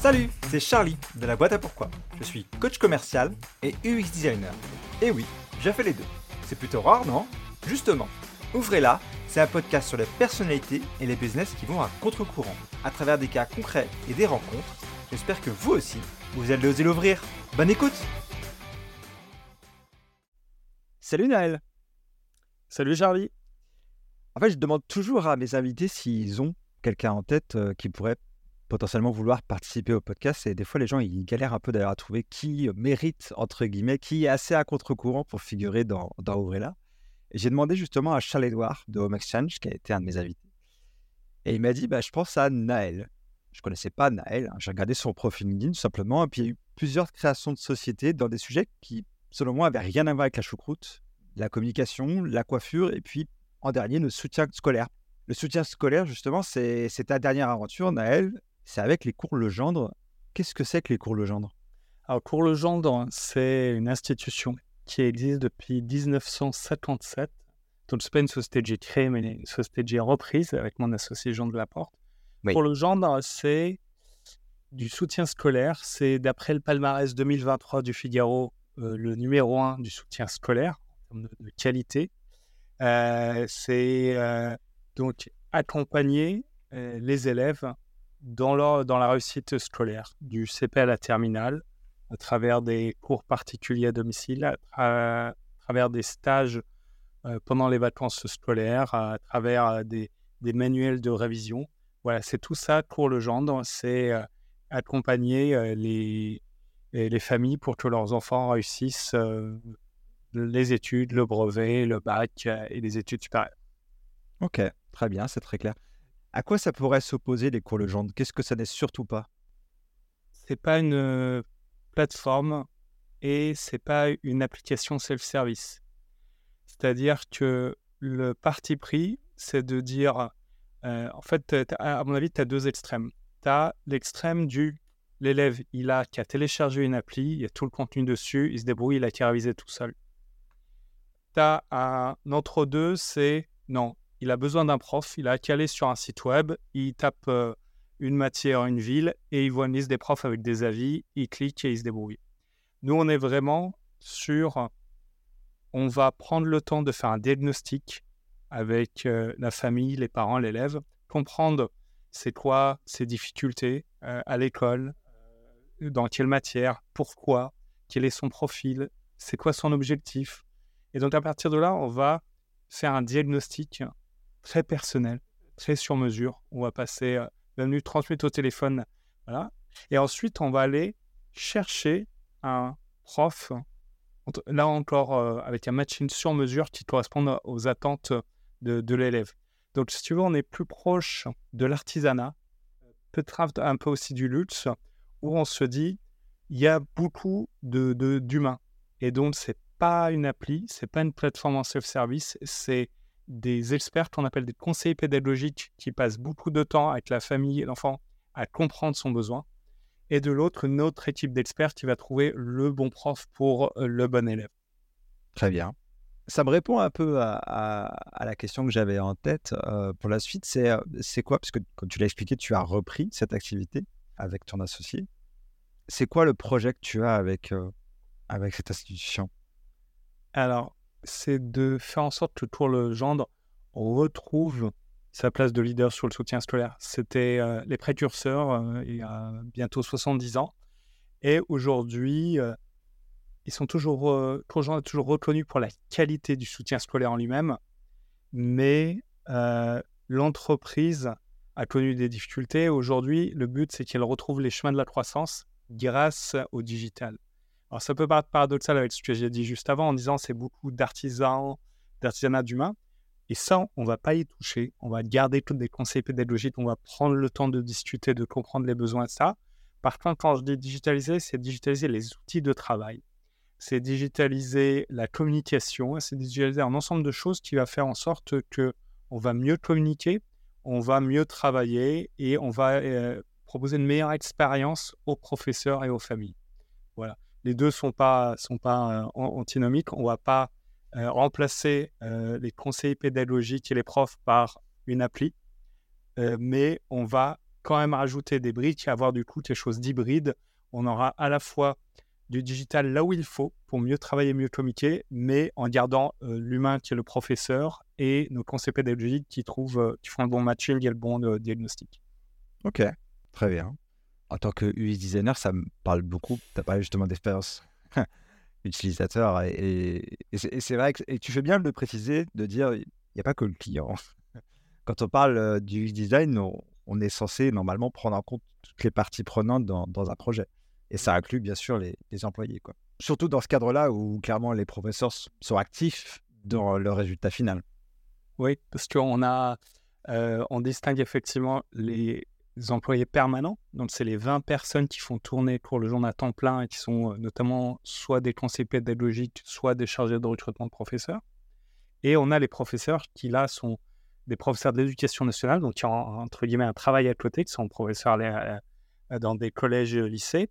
Salut, c'est Charlie de la boîte à pourquoi. Je suis coach commercial et UX designer. Et oui, j'ai fait les deux. C'est plutôt rare, non? Justement, Ouvrez-la, c'est un podcast sur les personnalités et les business qui vont à contre-courant, à travers des cas concrets et des rencontres. J'espère que vous aussi, vous allez oser l'ouvrir. Bonne écoute Salut Naël Salut Charlie En fait, je demande toujours à mes invités s'ils ont quelqu'un en tête euh, qui pourrait potentiellement vouloir participer au podcast. Et des fois, les gens, ils galèrent un peu d'ailleurs à trouver qui mérite, entre guillemets, qui est assez à contre-courant pour figurer dans, dans. Et j'ai demandé justement à Charles Edouard de Home Exchange, qui a été un de mes invités. Et il m'a dit, bah, je pense à Naël. Je connaissais pas Naël, hein. j'ai regardé son profil LinkedIn tout simplement, et puis il y a eu plusieurs créations de sociétés dans des sujets qui, selon moi, n'avaient rien à voir avec la choucroute, la communication, la coiffure, et puis en dernier, le soutien scolaire. Le soutien scolaire, justement, c'est ta dernière aventure, Naël, c'est avec les cours Legendre. Qu'est-ce que c'est que les cours Legendre? Alors, cours Legendre, c'est une institution qui existe depuis 1977. Donc, ce n'est pas une société que j'ai créée, mais une société que j'ai reprise avec mon associé Jean de Laporte. Pour le genre, c'est du soutien scolaire. C'est d'après le palmarès 2023 du Figaro, euh, le numéro un du soutien scolaire en termes de, qualité. Euh, c'est euh, donc accompagner les élèves dans, la réussite scolaire, du CP à la terminale, à travers des cours particuliers à domicile, à, travers des stages euh, pendant les vacances scolaires, à travers euh, des, manuels de révision. Voilà, c'est tout ça pour le gendre, c'est euh, accompagner les familles pour que leurs enfants réussissent les études, le brevet, le bac et les études supérieures. Ok, très bien, c'est très clair. À quoi ça pourrait s'opposer les cours Legendre Qu'est-ce que ça n'est surtout pas? C'est pas une plateforme et c'est pas une application self-service. C'est-à-dire que le parti pris, c'est de dire, euh, en fait, à mon avis, tu as deux extrêmes. Tu as l'extrême du l'élève, il a qu'à télécharger une appli, il y a tout le contenu dessus, il se débrouille, il a qu'à réviser tout seul. Tu as un entre-deux, c'est non, il a besoin d'un prof, il a aller sur un site web, il tape euh, une matière, une ville, et il voit une liste des profs avec des avis, il clique et il se débrouille. Nous, on est vraiment sur, on va prendre le temps de faire un diagnostic avec euh, la famille, les parents, l'élève, comprendre c'est quoi ses difficultés euh, à l'école, dans quelle matière, pourquoi, quel est son profil, c'est quoi son objectif. Et donc à partir de là, on va faire un diagnostic très personnel, très sur mesure. On va passer venu transmettre au téléphone. Voilà. Et ensuite, on va aller chercher un prof, là encore euh, avec un matching sur mesure qui correspond aux attentes de, l'élève. Donc, si tu veux, on est plus proche de l'artisanat, peut-être un peu aussi du luxe, où on se dit, il y a beaucoup de, d'humains. Et donc, c'est pas une appli, c'est pas une plateforme en self-service, c'est des experts qu'on appelle des conseillers pédagogiques qui passent beaucoup de temps avec la famille et l'enfant à comprendre son besoin. Et de l'autre, une autre équipe d'experts qui va trouver le bon prof pour euh, le bon élève. Très bien. Ça me répond un peu à, la question que j'avais en tête euh, pour la suite. C'est, euh, c'est quoi Parce que, comme tu l'as expliqué, tu as repris cette activité avec ton associé. C'est quoi le projet que tu as avec, avec cette institution? Alors, c'est de faire en sorte que pour le gendre retrouve sa place de leader sur le soutien scolaire. C'était euh, les précurseurs euh, il y a bientôt 70 ans. Et aujourd'hui, euh, ils sont toujours, toujours, toujours reconnus pour la qualité du soutien scolaire en lui-même. Mais l'entreprise a connu des difficultés. Aujourd'hui, le but, c'est qu'elle retrouve les chemins de la croissance grâce au digital. Alors, ça peut paraître paradoxal avec ce que j'ai dit juste avant en disant c'est beaucoup d'artisans, d'artisanat d'humains. Et ça, on ne va pas y toucher. On va garder tous des conseils pédagogiques. On va prendre le temps de discuter, de comprendre les besoins de ça. Par contre, quand je dis digitaliser, c'est digitaliser les outils de travail. C'est digitaliser la communication. C'est digitaliser un ensemble de choses qui va faire en sorte que on va mieux communiquer, on va mieux travailler et on va euh, proposer une meilleure expérience aux professeurs et aux familles. Voilà les deux sont pas, sont pas euh, antinomiques. On va pas euh, remplacer euh, les conseillers pédagogiques et les profs par une appli, mais on va quand même rajouter des briques et avoir du coup des choses d'hybride. On aura à la fois du digital là où il faut pour mieux travailler, mieux communiquer, mais en gardant l'humain qui est le professeur et nos conseils pédagogiques qui, trouvent, qui font le bon matching et le bon diagnostic. Ok, très bien. En tant que UX designer, ça me parle beaucoup. Tu as parlé justement d'expérience utilisateur et, c'est vrai que et tu fais bien de le préciser, de dire il n'y a pas que le client. Quand on parle du UX design, on, est censé normalement prendre en compte toutes les parties prenantes dans, dans un projet. Et ça inclut bien sûr les, employés. Quoi. Surtout dans ce cadre-là où clairement les professeurs sont actifs dans le résultat final. Oui, parce qu'on a, euh, on distingue effectivement les employés permanents. Donc, c'est les 20 personnes qui font tourner pour le jour à temps plein et qui sont euh, notamment soit des conseillers pédagogiques, soit des chargés de recrutement de professeurs. Et on a les professeurs qui, là, sont des professeurs de l'éducation nationale, donc qui ont, entre guillemets, un travail à côté, qui sont professeurs euh, dans des collèges et lycées,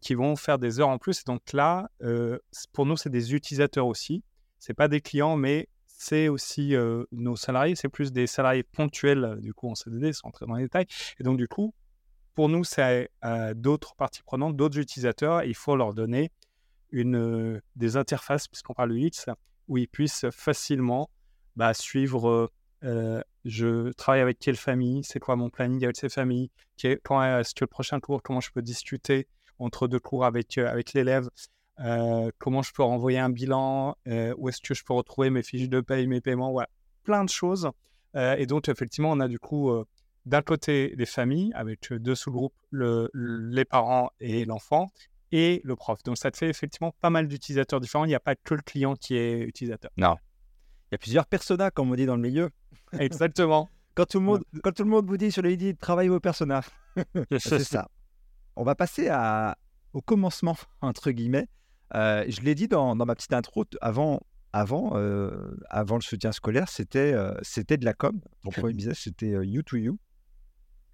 qui vont faire des heures en plus. Et donc là, euh, pour nous, c'est des utilisateurs aussi. C'est pas des clients, mais c'est aussi nos salariés. C'est plus des salariés ponctuels, du coup, en CDD, sans entrer dans les détails. Et donc, du coup, pour nous, c'est euh, d'autres parties prenantes, d'autres utilisateurs. il faut leur donner une, des interfaces, puisqu'on parle de X, où ils puissent facilement bah, suivre je travaille avec quelle famille, c'est quoi mon planning avec ces familles, quand est-ce que le prochain cours, comment je peux discuter entre deux cours avec, avec l'élève? Euh, comment je peux renvoyer un bilan, euh, où est-ce que je peux retrouver mes fiches de paye, mes paiements, voilà, plein de choses. et donc, effectivement, on a du coup, d'un côté, les familles, avec deux sous-groupes, le, les parents et l'enfant, et le prof. Donc, ça te fait effectivement pas mal d'utilisateurs différents. Il n'y a pas que le client qui est utilisateur. Non. Il y a plusieurs personas, comme on dit dans le milieu. Exactement. quand, tout le monde, quand tout le monde vous dit sur le dit travaillez vos personas. c'est ça on va passer à, au commencement, entre guillemets. Euh, je l'ai dit dans, ma petite intro, avant, avant, euh, avant le soutien scolaire, c'était euh, c'était de la com. Ton premier business, c'était You to You.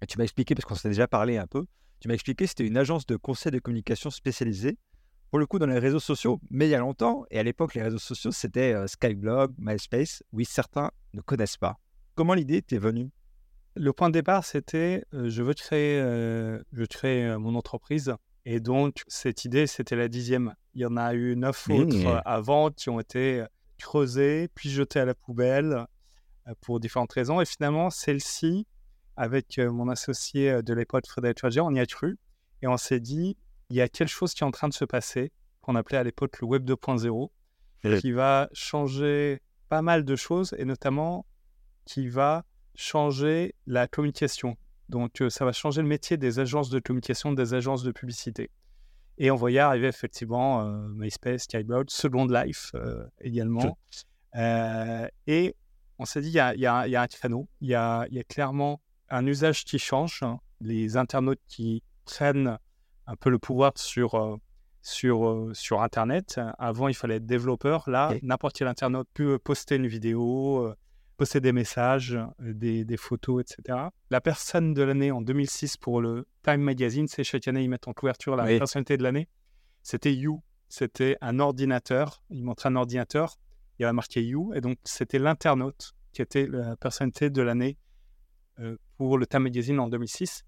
Et tu m'as expliqué, parce qu'on s'est déjà parlé un peu, tu m'as expliqué que c'était une agence de conseil de communication spécialisée, pour le coup dans les réseaux sociaux, mais il y a longtemps. Et à l'époque, les réseaux sociaux, c'était Skyblog, MySpace. Oui, certains ne connaissent pas. Comment l'idée t'est venue? Le point de départ, c'était je veux créer, je crée mon entreprise. Et donc, cette idée, c'était la dixième. Il y en a eu neuf autres avant qui ont été creusées, puis jetées à la poubelle pour différentes raisons. Et finalement, celle-ci, avec mon associé de l'époque, Frédéric Fager, on y a cru. Et on s'est dit, il y a quelque chose qui est en train de se passer, qu'on appelait à l'époque le Web 2.0, qui va changer pas mal de choses, et notamment qui va changer la communication. Donc, ça va changer le métier des agences de communication, des agences de publicité. Et on y arriver effectivement euh, MySpace, Skyblog, Second Life euh, également. et on s'est dit, il y a, y, a, y a, un créneau, il y a, y a, clairement un usage qui change. Hein. Les internautes qui prennent un peu le pouvoir sur, sur, sur Internet. Avant, il fallait être développeur. Là, n'importe quel internaute peut poster une vidéo, poster des messages, euh, des, photos, etc. La personne de l'année en 2006 pour le Time Magazine, c'est chaque année, ils mettent en couverture la personnalité de l'année. C'était You. C'était un ordinateur. Ils montraient un ordinateur. Il y avait marqué You. Et donc, c'était l'internaute qui était la personnalité de l'année euh, pour le Time Magazine en 2006.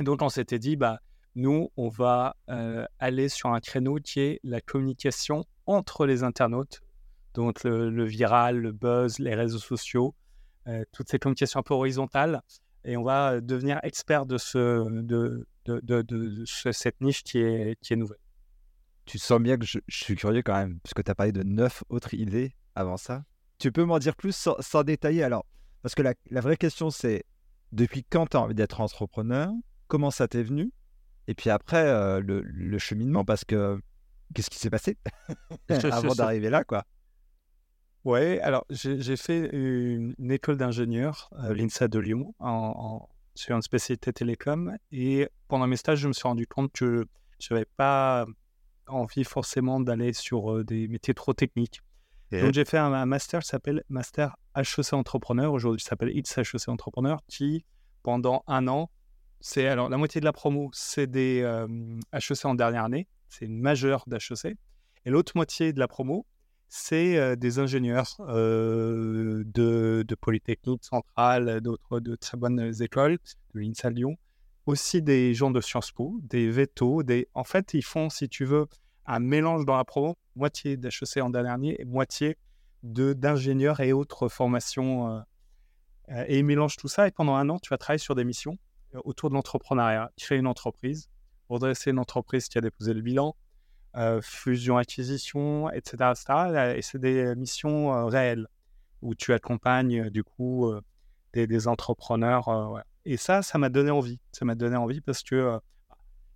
Et donc, on s'était dit, bah, nous, on va euh, aller sur un créneau qui est la communication entre les internautes donc le, viral, le buzz, les réseaux sociaux, euh, toutes ces communications un peu horizontales. Et on va devenir expert de, ce, de, de, cette niche qui est, qui est nouvelle. Tu sens bien que je, suis curieux quand même, puisque tu as parlé de neuf autres idées avant ça. Tu peux m'en dire plus sans, détailler? Alors Parce que la, vraie question, c'est depuis quand tu as envie d'être entrepreneur? Comment ça t'est venu? Et puis après, euh, le, le, cheminement, parce que qu'est-ce qui s'est passé? Avant d'arriver là, quoi oui, alors j'ai fait une, école d'ingénieur, l'INSA de Lyon, en, sur une spécialité télécom. Et pendant mes stages, je me suis rendu compte que je n'avais pas envie forcément d'aller sur euh, des métiers trop techniques. Donc j'ai fait un, master qui s'appelle Master HEC Entrepreneur. Aujourd'hui, ça s'appelle ITS HEC Entrepreneur, qui pendant un an, c'est alors la moitié de la promo, c'est des HEC en dernière année, c'est une majeure d'HEC. Et l'autre moitié de la promo, c'est des ingénieurs de, Polytechnique centrale, d'autres de très bonnes écoles, de l'INSA Lyon, aussi des gens de Sciences Po, des vétos, des... En fait, ils font, si tu veux, un mélange dans la promo, moitié d'HEC en dernier et moitié d'ingénieurs et autres formations. Euh, et ils mélangent tout ça et pendant un an, tu vas travailler sur des missions autour de l'entrepreneuriat, créer une entreprise, redresser une entreprise qui a déposé le bilan, fusion-acquisition, etc., etc. Et c'est des missions réelles où tu accompagnes du coup des, entrepreneurs. Et ça, ça m'a donné envie. Ça m'a donné envie parce que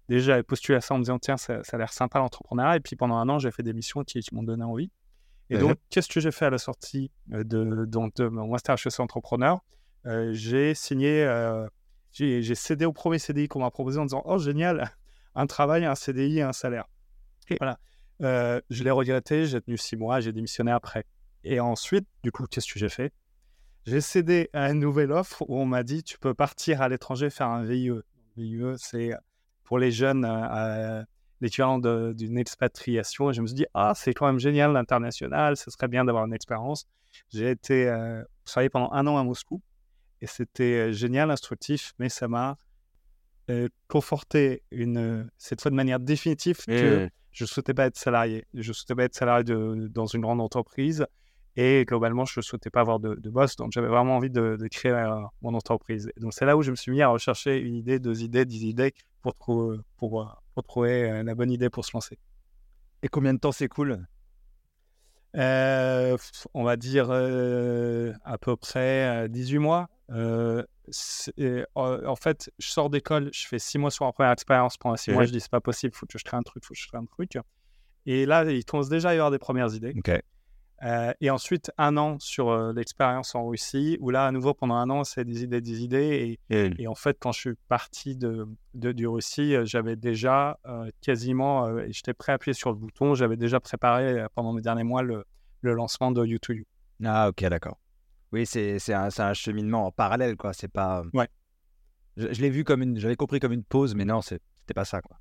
déjà, j'avais postulé à ça en me disant, tiens, ça, a l'air sympa l'entrepreneuriat. Et puis pendant un an, j'ai fait des missions qui, m'ont donné envie. Et donc, qu'est-ce que j'ai fait à la sortie de, de mon master HEC entrepreneur J'ai signé, j'ai cédé au premier CDI qu'on m'a proposé en disant, oh génial, un travail, un CDI et un salaire. Voilà. je l'ai regretté, j'ai tenu six mois, j'ai démissionné après. Et ensuite, du coup, qu'est-ce que j'ai fait? J'ai cédé à une nouvelle offre où on m'a dit tu peux partir à l'étranger faire un VIE. VIE, c'est pour les jeunes euh, l'équivalent d'une expatriation. Et je me suis dit ah, c'est quand même génial l'international, ce serait bien d'avoir une expérience. J'ai été euh, travaillé pendant un an à Moscou et c'était euh, génial, instructif, mais ça m'a euh, conforté une, cette fois de manière définitive que je ne souhaitais pas être salarié. Je ne souhaitais pas être salarié de, dans une grande entreprise et globalement, je ne souhaitais pas avoir de, boss, donc j'avais vraiment envie de, créer euh, mon entreprise. donc c'est là où je me suis mis à rechercher une idée, deux idées, dix idées pour, trouver, pour, euh, pour trouver euh, la bonne idée pour se lancer. Et combien de temps c'est cool On va dire à peu près 18 mois. En fait, je sors d'école, je fais six mois sur ma première expérience. Pendant six mois, je dis c'est pas possible, faut que je crée un truc, faut que je crée un truc. Et là, il commence déjà à y avoir des premières idées. Euh, et ensuite, un an sur euh, l'expérience en Russie, où là, à nouveau, pendant un an, c'est des idées, des idées. Et, et, en fait, quand je suis parti de, de du Russie, euh, j'avais déjà quasiment, j'étais prêt à appuyer sur le bouton, j'avais déjà préparé pendant mes derniers mois le, le lancement de YouTube. Ah, ok, d'accord. Oui, c'est un, un, cheminement en parallèle, quoi. C'est pas. Ouais. Je, je l'ai vu comme une. J'avais compris comme une pause, mais non, c'était pas ça, quoi.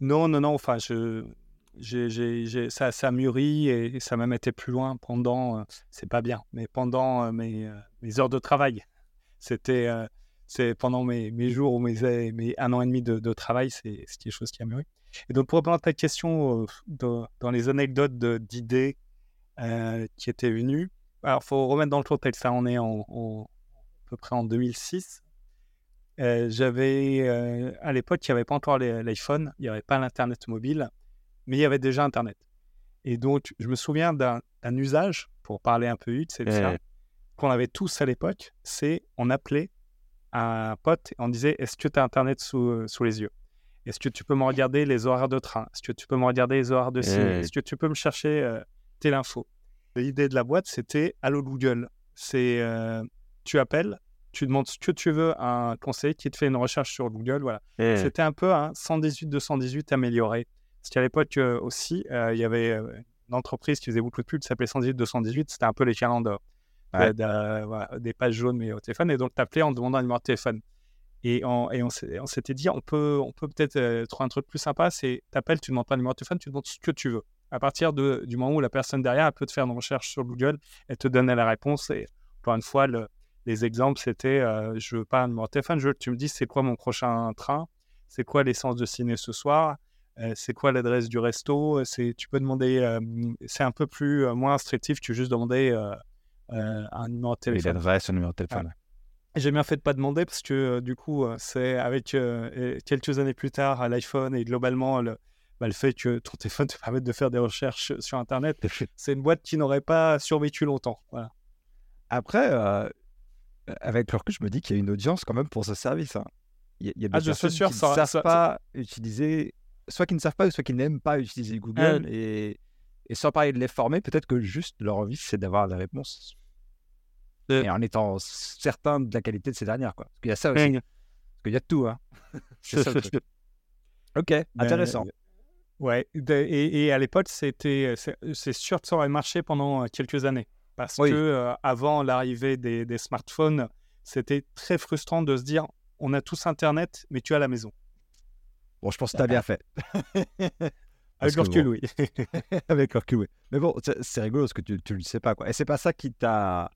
Non, non, non. Enfin, je j'ai, ça, ça mûrit et ça m'a été plus loin pendant, euh, c'est pas bien, mais pendant euh, mes, euh, mes, heures de travail. C'était c'est pendant mes, mes, jours ou mes, mes, un an et demi de, travail, c'est, quelque chose qui a mûri. Et donc, pour répondre à ta question, dans les anecdotes d'idées qui étaient venues, alors, il faut remettre dans le contexte, ça, on est en, à peu près en 2006. j'avais, à l'époque, il n'y avait pas encore l'iPhone, il n'y avait pas l'Internet mobile mais il y avait déjà Internet. Et donc, je me souviens d'un usage, pour parler un peu vite, c'est qu'on avait tous à l'époque, c'est on appelait un pote et on disait Est-ce que tu as Internet sous, euh, sous les yeux? Est-ce que tu peux me regarder les horaires de train? Est-ce que tu peux me regarder les horaires de ciné? Est-ce que tu peux me chercher euh, telle info? L'idée de la boîte, c'était Allo Google. C'est euh, tu appelles, tu demandes ce que tu veux à un conseiller qui te fait une recherche sur Google. Voilà. C'était un peu un 118-218 amélioré. Parce qu'à l'époque euh, aussi, euh, il y avait une entreprise qui faisait beaucoup de pubs, qui s'appelait 118-218. C'était un peu les calendars. des pages jaunes, mais au téléphone. Et donc, tu appelais en demandant un numéro de téléphone. Et on, et on s'était dit, on peut on peut peut-être trouver un truc plus sympa, c'est tu appelles, tu demandes pas un numéro de téléphone, tu demandes ce que tu veux. À partir de, du moment où la personne derrière elle peut te faire une recherche sur Google, elle te donne la réponse. Et encore une fois, le, les exemples, c'était je veux pas un numéro de téléphone, je veux tu me dises c'est quoi mon prochain train, c'est quoi l'essence de ciné ce soir, euh, c'est quoi l'adresse du resto? C'est tu peux demander, euh, c'est un peu plus euh, moins instructif, tu juste demander un numéro de téléphone. l'adresse, un numéro de téléphone. J'ai bien fait de pas demander parce que du coup, c'est avec quelques années plus tard l'iPhone et globalement le, bah, le fait que ton téléphone te permette de faire des recherches sur Internet, c'est une boîte qui n'aurait pas survécu longtemps. Voilà. Après, avec le recul, je me dis qu'il y a une audience quand même pour ce service. Hein. Il y a, des ah, personnes qui ne savent pas utiliser soit qui ne savent pas, soit qui n'aiment pas utiliser Google. Et, et, sans parler de les former, peut-être que juste leur envie, c'est d'avoir la réponse. Et en étant certain de la qualité de ces dernières. Quoi. Parce qu'il y a ça aussi. Parce qu'il y a tout. Hein. c'est ça Ok, ben, intéressant. Ouais, et, et, à l'époque, c'était, c'est sûr que ça aurait marché pendant euh, quelques années. Parce que euh, avant l'arrivée des, des smartphones, c'était très frustrant de se dire on a tous Internet, mais tu à la maison. Bon, je pense que tu as bien fait. Avec le recul, oui. Avec le recul, oui. Mais bon, c'est rigolo parce que tu ne le sais pas, quoi. Et c'est pas ça qui t'a...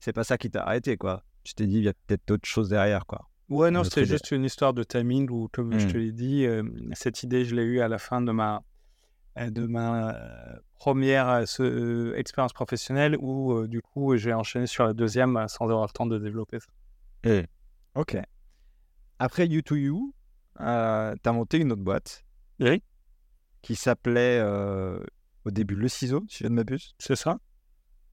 C'est pas ça qui t'a arrêté, quoi. Tu t'es dit, il y a peut-être d'autres choses derrière, quoi. Ouais, non, c'était juste une histoire de timing où, comme je Hmm. te l'ai dit, euh, cette idée, je l'ai eue à la fin de ma, euh, de ma euh, première euh, ce- expérience professionnelle où, euh, du coup, j'ai enchaîné sur la deuxième sans avoir le temps de développer ça. Ok. Après You2You, euh, tu as monté une autre boîte Oui. qui s'appelait euh, au début Le Ciseau, si je ne m'abuse, C'est ça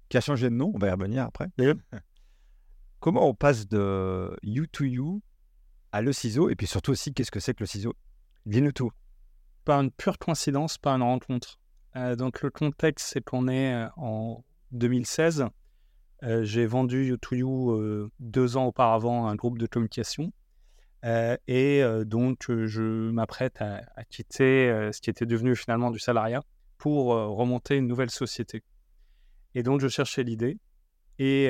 qui a changé de nom, on va y revenir après. Oui. Comment on passe de You2You à Le Ciseau Et puis surtout aussi, qu'est-ce que c'est que Le Ciseau? Dis-nous tout. Par une pure coïncidence, pas une rencontre. Euh, donc, le contexte, c'est qu'on est euh, en 2016. Euh, j'ai vendu You2You euh, deux ans auparavant à un groupe de communication. Et donc, je m'apprête à, quitter ce qui était devenu finalement du salariat pour remonter une nouvelle société. Et donc, je cherchais l'idée. Et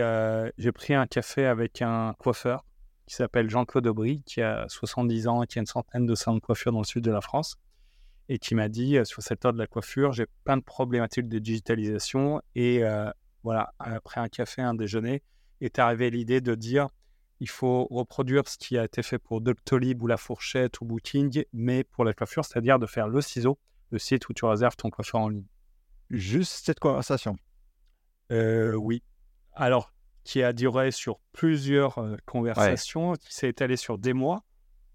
j'ai pris un café avec un coiffeur qui s'appelle Jean-Claude Aubry, qui a 70 ans et qui a une centaine de salons de coiffure dans le sud de la France. Et qui m'a dit, euh, sur cette heure de la coiffure, j'ai plein de problématiques de digitalisation. Et euh, voilà, après un café, un déjeuner, est arrivée l'idée de dire il faut reproduire ce qui a été fait pour Doctolib ou La Fourchette ou Booking, mais pour la coiffure, c'est-à-dire de faire le ciseau, le site où tu réserves ton coiffeur en ligne. Juste cette conversation. Euh, oui. Alors, qui a duré sur plusieurs euh, conversations, qui s'est étalé sur des mois.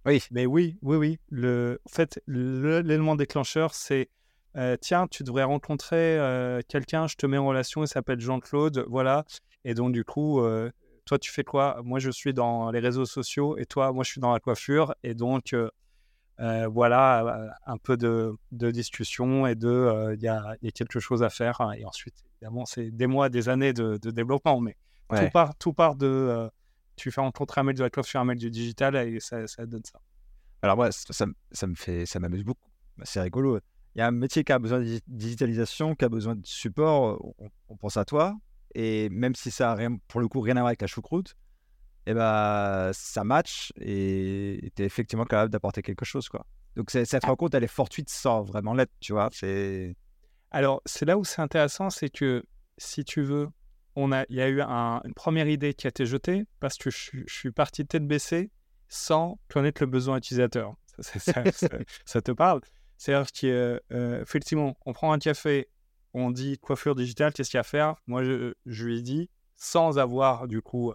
Oui. Mais oui, oui, oui. Le, en fait, l'élément déclencheur, c'est euh, tiens, tu devrais rencontrer euh, quelqu'un, je te mets en relation, il s'appelle Jean-Claude, voilà. Et donc, du coup, toi, tu fais quoi? Moi, je suis dans les réseaux sociaux et toi, moi, je suis dans la coiffure. Et donc, voilà, un peu de, de discussion et de, il y, a, il y a quelque chose à faire. hein. Et ensuite, évidemment, c'est des mois, des années de, de développement, mais Ouais. tout, part, tout part de, euh, tu fais rencontrer un mec de la coiffure, un mec du digital et ça, ça donne ça. Alors moi, ça, ça me- ça me fait, ça m'amuse beaucoup. Bah, C'est rigolo. Il y a un métier qui a besoin de digi- digitalisation, qui a besoin de support. On, on pense à toi. Et même si ça a rien, pour le coup, rien à voir avec la choucroute, eh ben, ça match et tu es effectivement capable d'apporter quelque chose. Quoi. Donc cette rencontre, elle est fortuite sans vraiment l'être, tu vois. C'est... Alors, c'est là où c'est intéressant, c'est que si tu veux, on a, il y a eu un- une première idée qui a été jetée parce que je, suis- je suis parti tête baissée sans connaître le besoin utilisateur. Ça, ça- ça- ça te parle? C'est-à-dire qu'effectivement, on prend un café, on dit coiffure digitale, qu'est-ce qu'il y a à faire? Moi, je, je lui ai dit, sans avoir du coup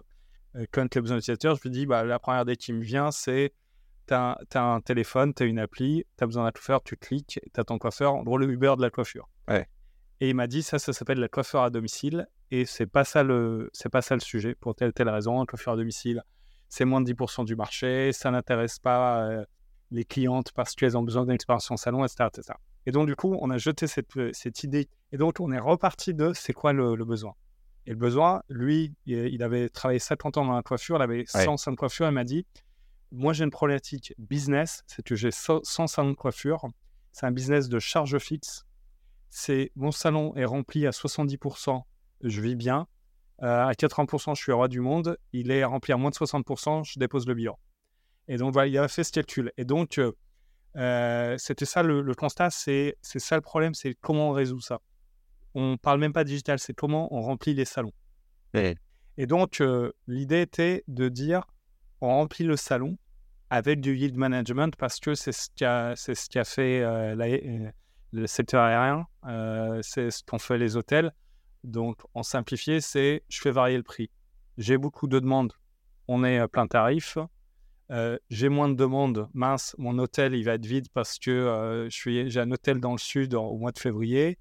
euh, connaître les besoins utilisateurs, je lui ai dit, bah, la première idée qui me vient, c'est tu as, un téléphone, tu as une appli, tu as besoin d'un coiffeur, tu cliques, tu as ton coiffeur, en gros le Uber de la coiffure. Et il m'a dit ça, ça s'appelle la coiffeur à domicile et c'est pas ça le c'est pas ça le sujet pour telle telle raison. Un coiffeur à domicile, c'est moins de 10% du marché, ça n'intéresse pas euh, les clientes parce qu'elles ont besoin d'une expérience en salon, etc., etc. Et donc du coup, on a jeté cette, cette idée et donc on est reparti de c'est quoi le, le besoin? Et le besoin, lui, il avait travaillé 50 ans dans la coiffure, il avait 100 salons de coiffure, il m'a dit moi j'ai une problématique business, c'est que j'ai 100 salons de coiffure, c'est un business de charge fixe c'est mon salon est rempli à 70%, je vis bien. Euh, à 80%, je suis roi du monde. Il est rempli à moins de 60%, je dépose le bilan. Et donc, voilà, il a fait ce calcul. Et donc, euh, euh, c'était ça le, le constat, c'est ça le problème, c'est comment on résout ça. On parle même pas digital, c'est comment on remplit les salons. Et donc, euh, l'idée était de dire, on remplit le salon avec du yield management parce que c'est ce qui a, c'est ce qui a fait la- le secteur aérien, c'est ce qu'ont fait les hôtels. Donc, en simplifié, c'est je fais varier le prix. J'ai beaucoup de demandes, on est à plein tarif. Euh, j'ai moins de demandes, mince, mon hôtel il va être vide parce que euh, j'ai un hôtel dans le sud au mois de février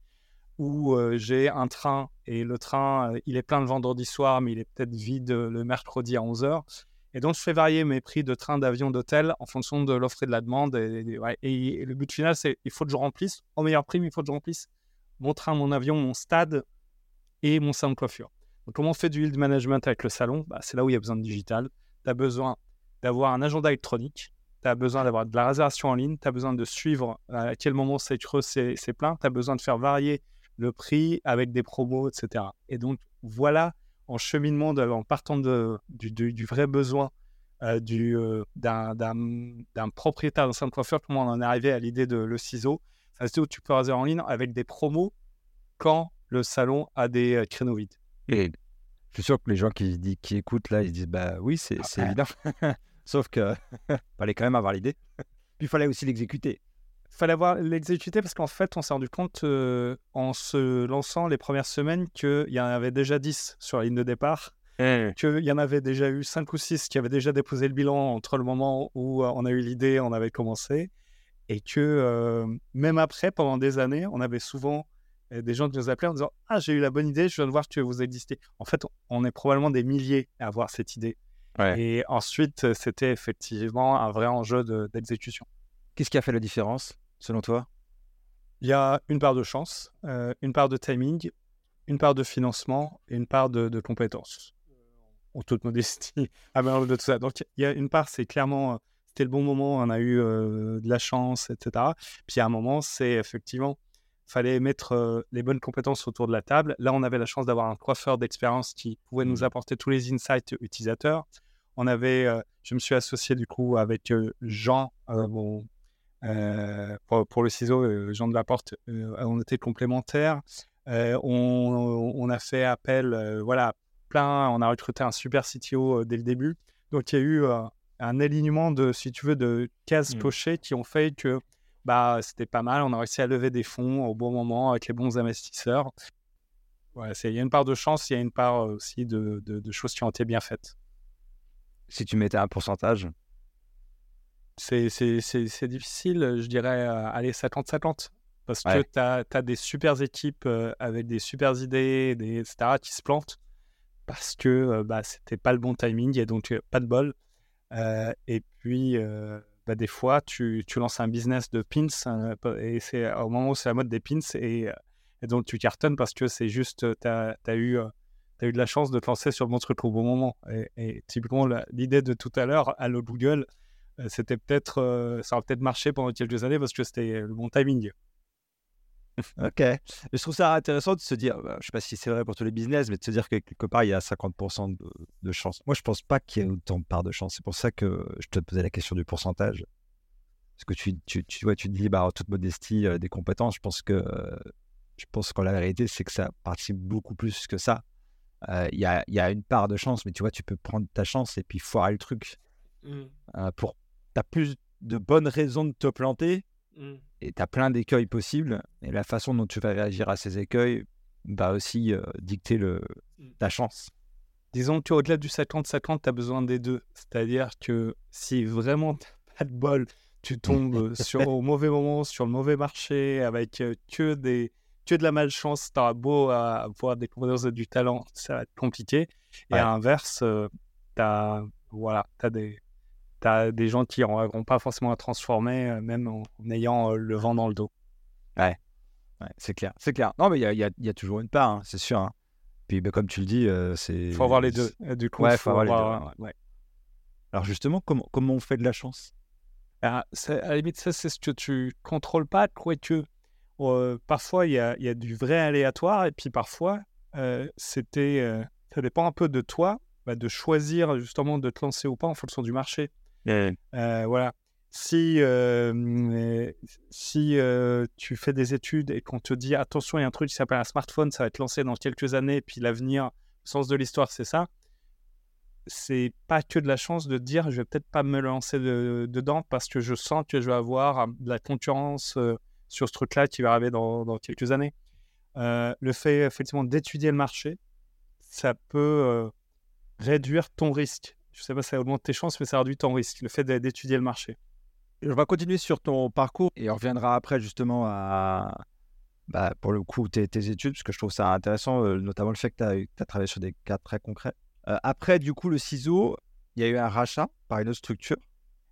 où euh, j'ai un train et le train euh, il est plein le vendredi soir mais il est peut-être vide euh, le mercredi à 11h. Et donc je fais varier mes prix de train, d'avion, d'hôtel en fonction de l'offre et de la demande. Et le but final c'est il faut que je remplisse au meilleur prix, mais il faut que je remplisse mon train, mon avion, mon stade et mon salon de coiffure. Donc, comment on fait du yield management avec le salon? Bah, C'est là où il y a besoin de digital. Tu as besoin d'avoir un agenda électronique, tu as besoin d'avoir de la réservation en ligne, tu as besoin de suivre à quel moment c'est creux, c'est plein, tu as besoin de faire varier le prix avec des promos, etc. Et donc, voilà, en cheminement, en partant de, du, vrai besoin euh, du, euh, d'un, propriétaire d'un de coiffure, comment on en est arrivé à l'idée de le ciseau? C'est où tu peux réserver en ligne avec des promos quand le salon a des euh, créneaux vides. Et je suis sûr que les gens qui, disent- qui écoutent là, ils se disent bah oui, c'est Ouais. évident. Sauf que fallait quand même avoir l'idée. Puis il fallait aussi l'exécuter. Il fallait avoir l'exécuter parce qu'en fait, on s'est rendu compte en se lançant les premières semaines qu'il y en avait déjà 10 sur la ligne de départ. Mmh. Qu'il y en avait déjà eu 5 ou 6 qui avaient déjà déposé le bilan entre le moment où on a eu l'idée, on avait commencé. Et que même après, pendant des années, on avait souvent des gens qui nous appelaient en disant Ah, j'ai eu la bonne idée, je viens de voir que vous existez. En fait, on est probablement des milliers à avoir cette idée. Et ensuite, c'était effectivement un vrai enjeu d'exécution. Qu'est-ce qui a fait la différence, selon toi? Il y a une part de chance, une part de timing, une part de financement et une part de, compétences. En toute modestie, à de tout ça. Donc, il y a une part, c'est clairement, c'était le bon moment, on a eu de la chance, etc. Puis, a un moment, c'est effectivement fallait mettre les bonnes compétences autour de la table. Là, on avait la chance d'avoir un coiffeur d'expérience qui pouvait nous mmh. apporter tous les insights utilisateurs. On avait, je me suis associé du coup avec Jean, bon, pour, le ciseau, Jean de la Porte, on était complémentaires. On, on, a fait appel, voilà, plein, on a recruté un super CTO dès le début. Donc, il y a eu un alignement de, si tu veux, de cases mmh. cochées qui ont fait que bah, c'était pas mal. On a réussi à lever des fonds au bon moment avec les bons investisseurs. Ouais, il y a une part de chance, il y a une part aussi de, de, choses qui ont été bien faites. Si tu mettais un pourcentage? C'est difficile, je dirais, aller 50-50. Parce que tu as, des super équipes avec des super idées, des, etc., qui se plantent parce que bah, c'était pas le bon timing et donc pas de bol. et puis, bah, des fois, tu, tu, lances un business de pins hein, et c'est au moment où c'est la mode des pins et, donc tu cartonnes parce que c'est juste, tu as, eu, as eu de la chance de te lancer sur le bon truc au bon moment. Et, typiquement, l'idée de tout à l'heure, Allo Google, c'était peut-être, ça aurait peut-être marché pendant quelques années parce que c'était le bon timing. Ok. Je trouve ça intéressant de se dire, bah, je ne sais pas si c'est vrai pour tous les business, mais de se dire que quelque part, il y a 50% de, de, chance. Moi, je ne pense pas qu'il y ait autant de part de chance. C'est pour ça que je te posais la question du pourcentage. Parce que tu, tu, tu, vois, tu te dis, bah, en toute modestie, euh, des compétences, je pense que, je pense que la vérité, c'est que ça participe beaucoup plus que ça. Euh, il y, a, y, a, une part de chance, mais tu vois, tu peux prendre ta chance et puis foirer le truc. Mmh. Euh, pour, tu as plus de bonnes raisons de te planter Mmh. Et tu as plein d'écueils possibles. Et la façon dont tu vas réagir à ces écueils va aussi euh, dicter le, mmh. ta chance. Disons que au-delà du 50-50, tu as besoin des deux. C'est-à-dire que si vraiment tu pas de bol, tu tombes sur, au mauvais moment, sur le mauvais marché, avec euh, que, des, que de la malchance, tu auras beau avoir des compétences et du talent, ça va être compliqué. Et à l'inverse, euh, tu as, voilà, as des, tu as des gens qui n'auront pas forcément à transformer, euh, même en, ayant euh, le vent dans le dos. Ouais, c'est clair. C'est clair. Non, mais il y a, y a, toujours une part, hein, c'est sûr. Hein. Puis bah, comme tu le dis, euh, c'est. Il faut avoir les deux. Du coup, il faut, avoir, les deux. Alors justement, comment, comment on fait de la chance? Ah, À la limite, ça, c'est ce que tu contrôles pas, que parfois, il y a, y a, du vrai aléatoire, et puis parfois, c'était, ça dépend un peu de toi, bah, de choisir justement de te lancer ou pas en fonction du marché. Euh, voilà. Si, si tu fais des études et qu'on te dit attention, il y a un truc qui s'appelle un smartphone, ça va être lancé dans quelques années, puis l'avenir, le sens de l'histoire, c'est ça. C'est pas que de la chance de dire je vais peut-être pas me lancer dedans parce que je sens que je vais avoir de la concurrence sur ce truc-là qui va arriver dans, dans quelques années. le fait effectivement d'étudier le marché, ça peut réduire ton risque je sais pas si ça augmente tes chances, mais ça réduit ton risque, le fait d'étudier le marché. On va continuer sur ton parcours et on reviendra après justement à, bah, pour le coup, tes, études, parce que je trouve ça intéressant, euh, notamment le fait que tu as, travaillé sur des cas très concrets. Euh, après, du coup, le ciseau, il y a eu un rachat par une autre structure.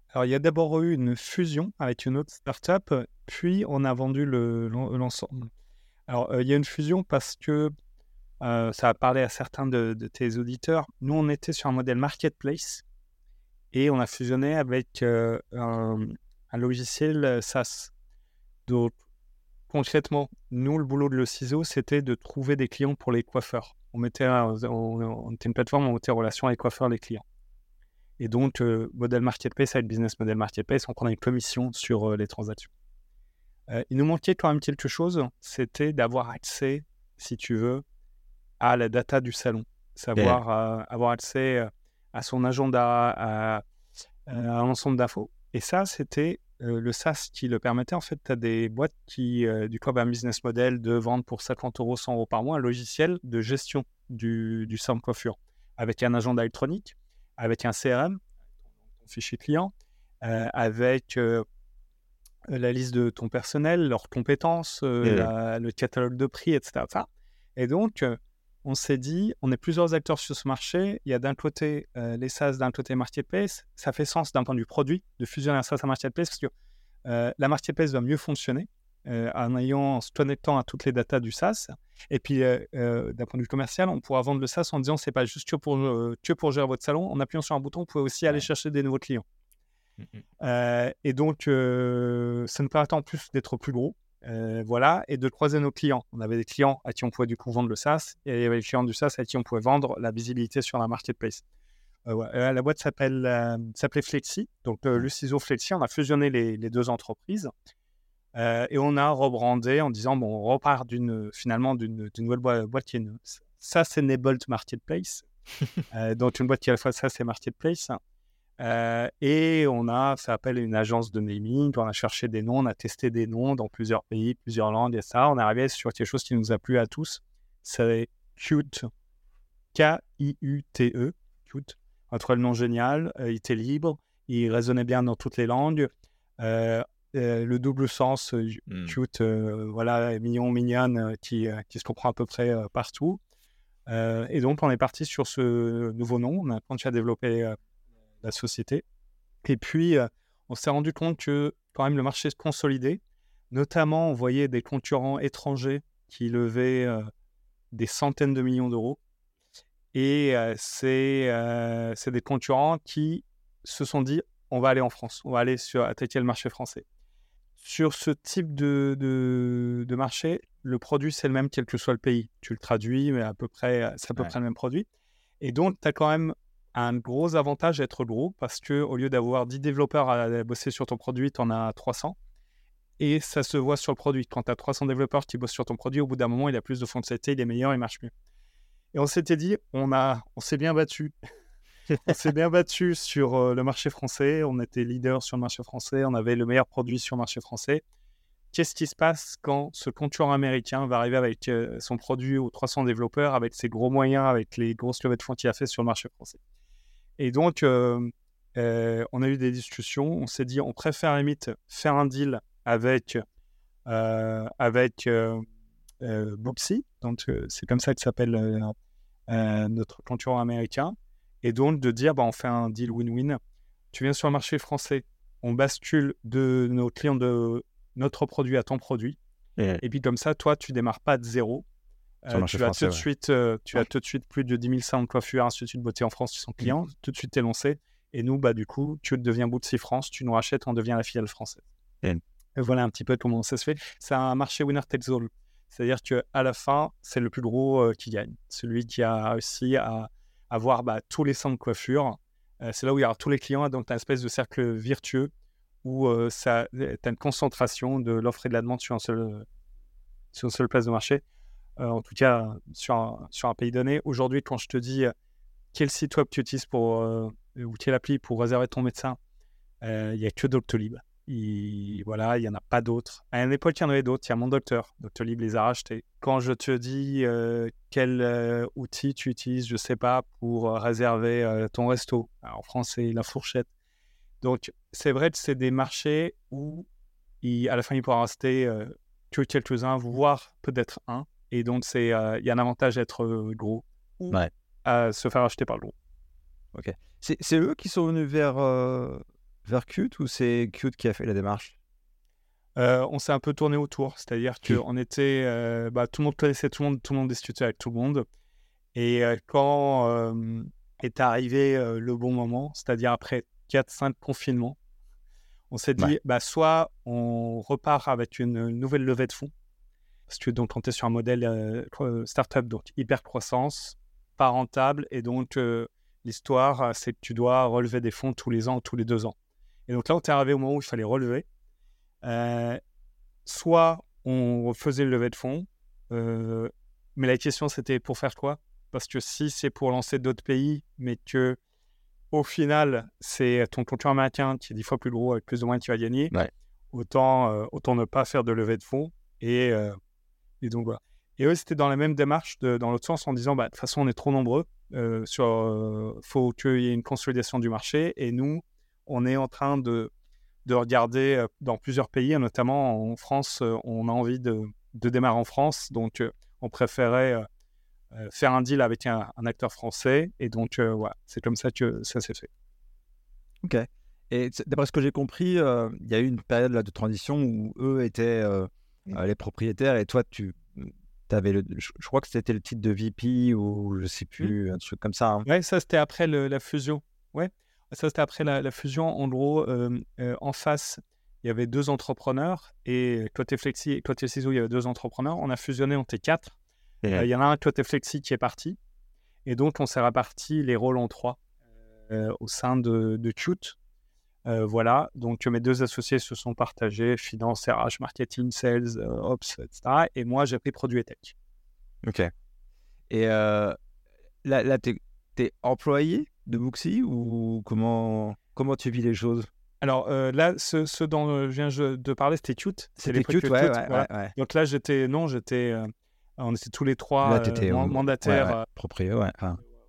Alors, il y a d'abord eu une fusion avec une autre startup, puis on a vendu l'ensemble. Alors, euh, il y a une fusion parce que euh, ça va parler à certains de, tes auditeurs. Nous, on était sur un modèle marketplace et on a fusionné avec euh, un, logiciel euh, SaaS. Donc, concrètement, nous, le boulot de le ciseau, c'était de trouver des clients pour les coiffeurs. On, mettait était une plateforme, on mettait en relation avec les coiffeurs, les clients. Et donc, modèle marketplace avec business model marketplace, on prenait une commission sur les transactions. il nous manquait quand même quelque chose, c'était d'avoir accès, si tu veux, à la data du salon, savoir euh, avoir accès euh, à son agenda, un ensemble d'infos. Et ça, c'était le SaaS qui le permettait. En fait, tu as des boîtes qui, du coup, un business model de vendre pour 50 euros, 100 euros par mois, un logiciel de gestion du, du salon de coiffure avec un agenda électronique, avec un CRM, ton fichier client, avec la liste de ton personnel, leurs compétences, le catalogue de prix, etc. Et donc, on s'est dit, on est plusieurs acteurs sur ce marché. Il y a d'un côté les SaaS, d'un côté Marketplace. Ça fait sens d'un point de vue produit de fusionner un SaaS à Marketplace parce que la Marketplace va mieux fonctionner en ayant, en se connectant à toutes les datas du SaaS. Et puis, d'un point de vue commercial, on pourra vendre le SaaS en disant c'est pas juste que pour, que pour gérer votre salon. En appuyant sur un bouton, vous pouvez aussi aller chercher des nouveaux clients. Mmh. et donc, ça nous permet en plus d'être plus gros. Voilà, et de croiser nos clients. On avait des clients à qui on pouvait du coup vendre le SaaS, et il y avait des clients du SaaS à qui on pouvait vendre la visibilité sur la marketplace. la boîte s'appelle, s'appelait Flexi, donc le ciseau Flexi. On a fusionné les, les deux entreprises et on a rebrandé en disant bon, on repart d'une finalement d'une nouvelle boîte, qui est une, ça c'est Enabled Marketplace, donc une boîte qui à la fois ça c'est Marketplace euh, et on a fait appel à une agence de naming, on a cherché des noms, on a testé des noms dans plusieurs pays, plusieurs langues et ça. On est arrivé sur quelque chose qui nous a plu à tous. C'est Qt, K-I-U-T-E, Qt. On a trouvé le nom génial, euh, il était libre, il résonnait bien dans toutes les langues. Euh, le double sens, cute, voilà, mignon, mignonne, qui, qui, se comprend à peu près partout. et donc, on est parti sur ce nouveau nom. On a continué à développer la société. Et puis, euh, on s'est rendu compte que quand même le marché se consolidait. Notamment, on voyait des concurrents étrangers qui levaient euh, des centaines de millions d'euros. Et euh, c'est des concurrents qui se sont dit on va aller en France, on va aller sur, attaquer le marché français. Sur ce type de, de, de marché, le produit c'est le même quel que soit le pays. Tu le traduis, mais à peu près, c'est à peu près le même produit. Et donc, tu as quand même un gros avantage d'être gros parce que au lieu d'avoir 10 développeurs à bosser sur ton produit, tu en as 300. Et ça se voit sur le produit. Quand tu as 300 développeurs qui bossent sur ton produit, au bout d'un moment, il a plus de fonctionnalités, il est meilleur, il marche mieux. Et on s'était dit, on, on s'est bien battu. on s'est bien battu sur euh, le marché français. On était leader sur le marché français. On avait le meilleur produit sur le marché français. Qu'est-ce qui se passe quand ce concurrent américain va arriver avec euh, son produit aux 300 développeurs, avec ses gros moyens, avec les grosses levées de fonds qu'il a fait sur le marché français? Et donc, on a eu des discussions. On s'est dit, on préfère limite faire un deal avec, avec Booksy. Donc, c'est comme ça que s'appelle notre concurrent américain. Et donc, de dire, bah, on fait un deal win-win. Tu viens sur le marché français, on bascule de nos clients de notre produit à ton produit. Et, puis, comme ça, toi, tu démarres pas de zéro. Euh, tu, as tout de suite, euh, tu as tout de suite plus de 10 000 salons de coiffure, instituts de beauté en France qui sont clients. Mmh. Tout de suite, tu es lancé. Et nous, bah, du coup, tu deviens Bootsy France, tu nous rachètes, on devient la filiale française. Et voilà un petit peu comment ça se fait. C'est un marché winner takes all. C'est-à-dire qu'à la fin, c'est le plus gros euh, qui gagne. Celui qui a réussi à avoir bah, tous les centres de coiffure. c'est là où il y aura tous les clients. Donc, tu as une espèce de cercle virtueux où tu as une concentration de l'offre et de la demande sur, un seul, sur une seule place de marché. Euh, en tout cas sur un, pays donné. Aujourd'hui, quand je te dis euh, quel site web tu utilises pour, euh, ou quelle appli pour réserver ton médecin, il n'y a que Doctolib. Il, voilà, il n'y en a pas d'autres. À une époque, il y en avait d'autres. Il y a mon docteur. Doctolib les a rachetés. Quand je te dis quel outil tu utilises, je ne sais pas, pour réserver ton resto. en France, c'est la fourchette. Donc, c'est vrai que c'est des marchés où, à la fin, il pourra rester que quelques-uns, voire peut-être un. Et donc, euh, il y a un avantage d'être euh, gros ou à se faire acheter par le gros. Ok. C'est eux qui sont venus vers, euh, vers Qt ou c'est Qt qui a fait la démarche? On s'est un peu tourné autour. C'est-à-dire qu'on était. bah, tout le monde connaissait tout le monde, tout le monde discutait avec tout le monde. Et quand est arrivé le bon moment, c'est-à-dire après 4-5 confinements, on s'est dit, bah, soit on repart avec une nouvelle levée de fonds, parce que donc, on est sur un modèle euh, startup, donc hyper croissance, pas rentable, et donc euh, l'histoire, euh, c'est que tu dois relever des fonds tous les ans ou tous les deux ans. Et donc là, on est arrivé au moment où il fallait relever. soit on faisait le levée de fonds, mais la question c'était pour faire quoi? Parce que si c'est pour lancer d'autres pays, mais que au final, c'est ton concurrent américain qui est dix fois plus gros avec plus ou moins tu vas gagner. Autant, euh, autant ne pas faire de levée de fonds. Et, euh, et donc voilà. Et eux, c'était dans la même démarche, dans l'autre sens, en disant bah, de toute façon, on est trop nombreux. Euh, sur, faut qu'il y ait une consolidation du marché. Et nous, on est en train de, de regarder dans plusieurs pays, notamment en France, on a envie de, de démarrer en France. Donc, on préférait euh, faire un deal avec un, acteur français. Et donc, euh, voilà, c'est comme ça que ça s'est fait. Ok. Et d'après ce que j'ai compris, euh, il y a eu une période là, de transition où eux étaient les propriétaires et toi, tu avais le, je, crois que c'était le titre de VP ou je sais mmh. plus, un truc comme ça. Hein. Ouais, ça c'était après la fusion. Ouais, ça c'était après la, fusion. En gros, en face, il y avait deux entrepreneurs et côté Flexi et côté Ciseaux, il y avait deux entrepreneurs. On a fusionné, on était quatre. Euh, il y en a un côté Flexi qui est parti. Et donc, on s'est réparti les rôles en trois euh, au sein de, de euh, voilà, donc mes deux associés se sont partagés, finance, RH, marketing, sales, ops, etc. Et moi, j'ai pris produit et tech. Ok. Et là, là tu es, employé de Booksy ou comment, comment tu vis les choses? Alors là, ce, dont je viens de parler, c'était Cute. C'était Cute, ouais, Donc là, j'étais, non, j'étais on était tous les trois euh, mandataires. Proprio,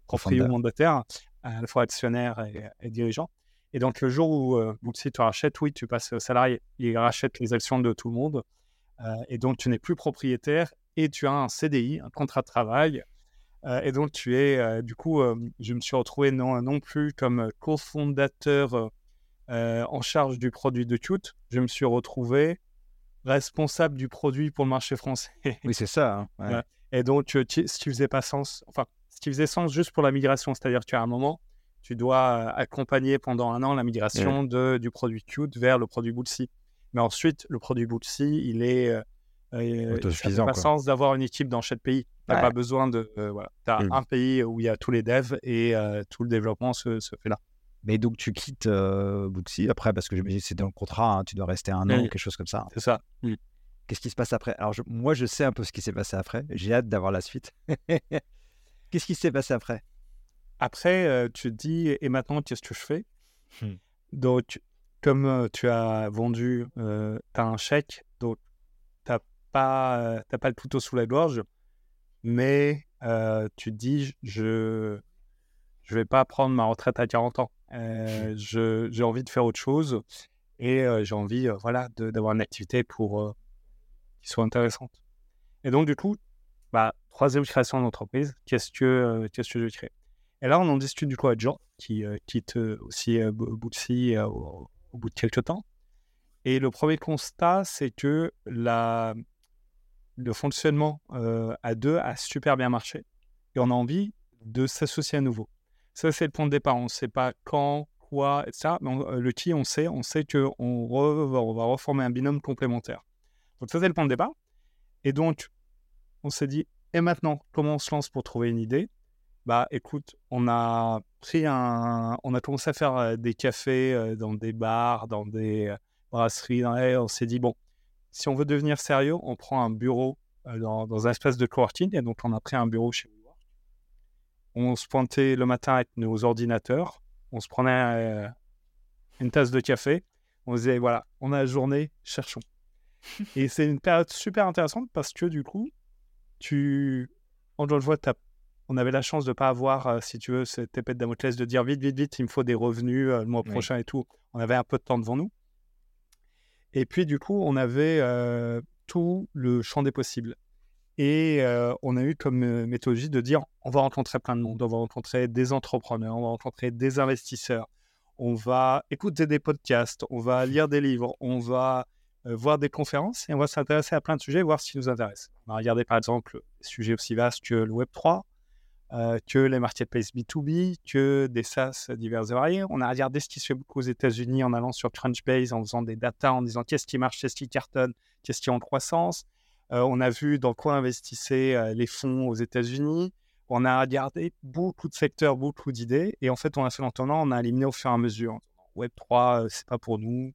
proprio mandataires, à la fois actionnaires et, dirigeants. Et donc, le jour où euh, Booksy te rachète, oui, tu passes au salarié. Il rachète les actions de tout le monde. Euh, et donc, tu n'es plus propriétaire et tu as un CDI, un contrat de travail. Euh, et donc, tu es, du coup, je me suis retrouvé non, non plus comme cofondateur en charge du produit de Qt. Je me suis retrouvé responsable du produit pour le marché français. Oui, c'est ça. Hein, Et donc, ce qui faisait pas sens, enfin, ce qui faisait sens juste pour la migration, c'est-à-dire tu as un moment, tu dois accompagner pendant un an la migration de, du produit Qt vers le produit Bootsie. Mais ensuite, le produit Bootsie, il est euh, autosuffisant. Ça n'a pas sens d'avoir une équipe dans chaque pays. Tu n'as pas besoin de. Euh, voilà. Tu as mmh. un pays où il y a tous les devs et euh, tout le développement se, se fait là. Mais donc, tu quittes euh, Booksy après, parce que j'imagine que c'est dans le contrat, hein, tu dois rester un an ou quelque chose comme ça. C'est ça. Mmh. Qu'est-ce qui se passe après? Alors, moi, je sais un peu ce qui s'est passé après. J'ai hâte d'avoir la suite. Qu'est-ce qui s'est passé après? Après, euh, tu te dis, et maintenant, qu'est-ce que je fais? Mmh. Donc, comme euh, tu as vendu, euh, tu as un chèque, donc tu n'as pas, pas le couteau sous la gorge, mais tu te dis, je je vais pas prendre ma retraite à 40 ans. Euh, j'ai envie de faire autre chose et j'ai envie voilà, d'avoir une activité pour, qui soit intéressante. Et donc, du coup, bah, troisième création d'entreprise, qu'est-ce que, qu'est-ce que je vais créer? Et là, on en discute du coup avec Jean, qui quitte aussi Bootsy au, au, bout de quelques temps. Et le premier constat, c'est que le fonctionnement à deux a super bien marché et on a envie de s'associer à nouveau. Ça, c'est le point de départ. On ne sait pas quand, quoi, etc. Mais euh, le qui, on sait. On sait qu'on on va reformer un binôme complémentaire. Donc, ça, c'est le point de départ. Et donc, on s'est dit, et maintenant, comment on se lance pour trouver une idée? Bah, écoute, on a pris un. On a commencé à faire des cafés dans des bars, dans des brasseries. On s'est dit, bon, si on veut devenir sérieux, on prend un bureau dans, un espace de coworking. Et donc, on a pris un bureau chez on se pointait le matin avec nos ordinateurs, on se prenait une tasse de café, on disait voilà, on a la journée, cherchons. et c'est une période super intéressante parce que du coup, tu, en le vois, on avait la chance de ne pas avoir, euh, si tu veux, cette épée de Damoclès de dire vite, vite, vite, il me faut des revenus euh, le mois prochain et tout. On avait un peu de temps devant nous. Et puis, du coup, on avait tout le champ des possibles. Et on a eu comme méthodologie de dire on va rencontrer plein de monde, on va rencontrer des entrepreneurs, on va rencontrer des investisseurs, on va écouter des podcasts, on va lire des livres, on va voir des conférences et on va s'intéresser à plein de sujets, voir ce qui nous intéresse. On va regarder par exemple des sujets aussi vastes que le Web3, que les marketplaces B2B, que des SaaS divers et variés. On a regardé ce qui se fait beaucoup aux États-Unis en allant sur Crunchbase, en faisant des data, en disant qu'est-ce qui marche, qu'est-ce qui cartonne, qu'est-ce qui est en croissance. Euh, on a vu dans quoi investissaient euh, les fonds aux États-Unis. On a regardé beaucoup de secteurs, beaucoup d'idées. Et en fait, on a fait l'entendant, on a éliminé au fur et à mesure. Web3, euh, c'est pas pour nous.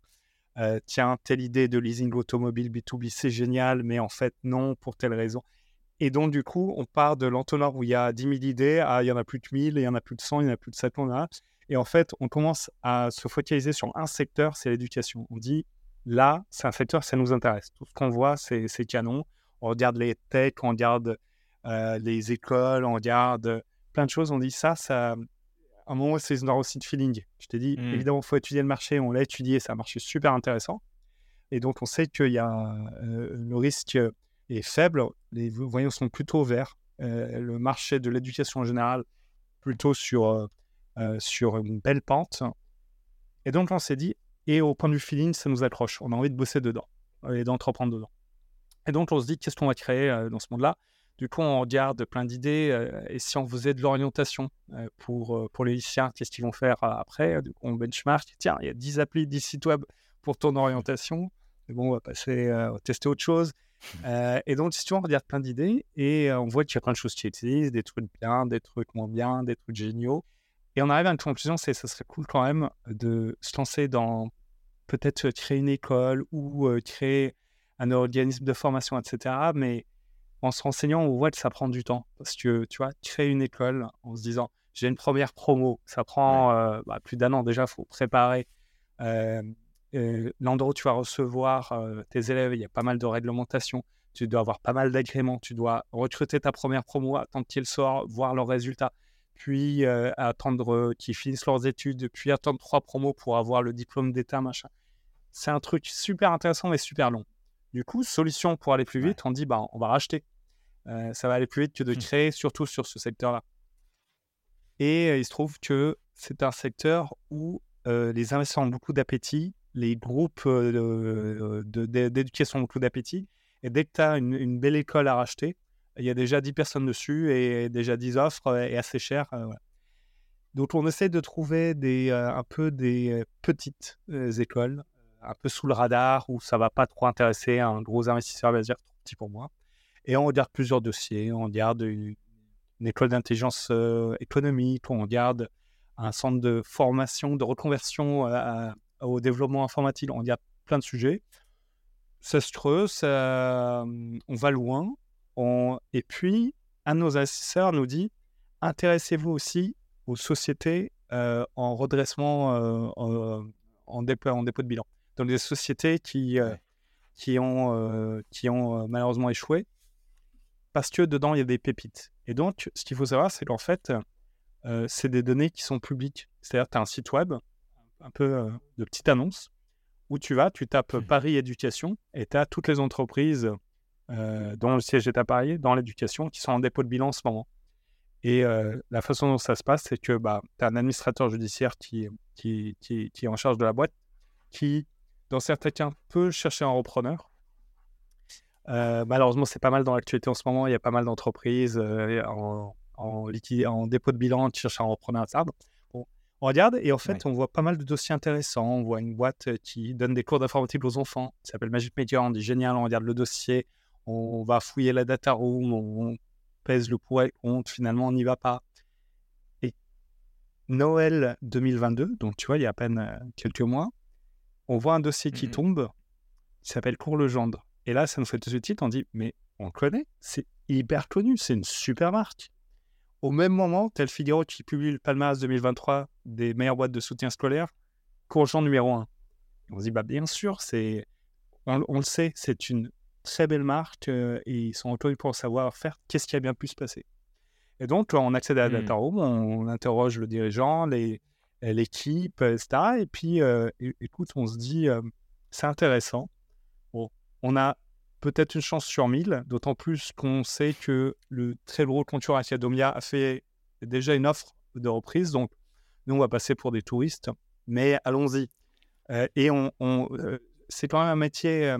tiens, telle idée de leasing automobile B2B, c'est génial, mais en fait, non, pour telle raison. Et donc, du coup, on part de l'entonnoir où il y a 10 000 idées à il y en a plus de 1000, il y en a plus de 100, il y en a plus de 700. Et en fait, on commence à se focaliser sur un secteur, c'est l'éducation. On dit, là, c'est un secteur, ça nous intéresse. Tout ce qu'on voit, c'est canon. On regarde les techs, on regarde euh, les écoles, on regarde plein de choses. On dit ça, ça. À un moment, c'est une aussi de feeling. Je t'ai dit, mmh. évidemment, il faut étudier le marché. On l'a étudié, c'est un marché super intéressant. Et donc, on sait qu'il y a euh, le risque est faible. Les voyants sont plutôt verts. Euh, le marché de l'éducation en général, plutôt sur, sur une belle pente. Et donc, on s'est dit, et au point vue feeling, ça nous accroche. On a envie de bosser dedans et d'entreprendre dedans. Et donc, on se dit, qu'est-ce qu'on va créer dans ce monde-là? Du coup, on regarde plein d'idées. Euh, et si on faisait de l'orientation euh, pour, euh, pour les lycéens, qu'est-ce qu'ils vont faire après? Du coup, On benchmark. Tiens, il y a 10 applis, 10 sites web pour ton orientation. Mais bon, on va passer tester autre chose. Et donc, si tu on regarde plein d'idées et on voit qu'il y a plein de choses qui existent, des trucs bien, des trucs moins bien, des trucs géniaux. Et on arrive à une conclusion, c'est ça serait cool quand même de se lancer dans peut-être créer une école ou créer un organisme de formation, etc. Mais en se renseignant, on voit que ça prend du temps. Parce que, tu vois, créer une école en se disant, j'ai une première promo, ça prend euh, bah, plus d'un an déjà, il faut préparer euh, euh, l'endroit où tu vas recevoir tes élèves. Il y a pas mal de réglementations. Tu dois avoir pas mal d'agréments. Tu dois recruter ta première promo, attendre qu'ils sortent, voir leurs résultats, puis attendre qu'ils finissent leurs études, puis attendre trois promos pour avoir le diplôme d'état, machin. C'est un truc super intéressant mais super long. Du coup, solution pour aller plus vite, on dit bah, on va racheter. Euh, ça va aller plus vite que de mmh. créer, surtout sur ce secteur-là. Et euh, il se trouve que c'est un secteur où euh, les investisseurs ont beaucoup d'appétit, les groupes d'éducation ont beaucoup d'appétit. Et dès que tu as une, belle école à racheter, il y a déjà 10 personnes dessus et déjà 10 offres et assez cher. Donc on essaie de trouver des, un peu des petites écoles, un peu sous le radar, où ça va pas trop intéresser un gros investisseur, va dire trop petit pour moi. Et on regarde plusieurs dossiers. On regarde une, école d'intelligence économique, on regarde un centre de formation, de reconversion au développement informatique. On regarde plein de sujets. Ça se creuse, on va loin. Et puis, un de nos assesseurs nous dit intéressez-vous aussi aux sociétés euh, en redressement, en, dépôt, en dépôt de bilan. Dans les sociétés qui, qui ont, qui ont malheureusement échoué parce que dedans, il y a des pépites. Et donc, ce qu'il faut savoir, c'est qu'en fait, euh, c'est des données qui sont publiques. C'est-à-dire, tu as un site web, un peu euh, de petite annonce, où tu vas, tu tapes mmh. Paris Éducation, et tu as toutes les entreprises euh, dont le siège est à Paris, dans l'éducation, qui sont en dépôt de bilan en ce moment. Et la façon dont ça se passe, c'est que bah, tu as un administrateur judiciaire qui, qui, qui, qui, est en charge de la boîte, qui, dans certains cas, peut chercher un repreneur, euh, malheureusement, c'est pas mal dans l'actualité en ce moment. Il y a pas mal d'entreprises euh, en, en, dépôt de bilan qui cherchent à un arbre. On regarde et en fait, on voit pas mal de dossiers intéressants. On voit une boîte euh, qui donne des cours d'informatique aux enfants, qui s'appelle Magic Media. On dit génial, on regarde le dossier, on va fouiller la data room, on pèse le pour et compte. Finalement, on n'y va pas. Et Noël 2022, donc tu vois, il y a à peine quelques mois, on voit un dossier qui mmh tombe qui s'appelle Cours Legendre et là, ça nous fait tout de suite, on dit, mais on le connaît, c'est hyper connu, c'est une super marque. Au même moment, tel Figaro qui publie le palmarès 2023 des meilleures boîtes de soutien scolaire, Courgent numéro 1. On se dit, bah, bien sûr, c'est, on, le sait, c'est une très belle marque euh, et ils sont reconnus pour savoir faire qu'est-ce qui a bien pu se passer. Et donc, on accède à la data mmh. room, on, interroge le dirigeant, l'équipe, etc. Et puis, euh, écoute, on se dit, euh, c'est intéressant on a peut-être une chance sur mille, d'autant plus qu'on sait que le très gros concurrent Academia a fait déjà une offre de reprise. Donc, nous, on va passer pour des touristes, mais allons-y. Euh, et on, euh, c'est quand même un métier, euh,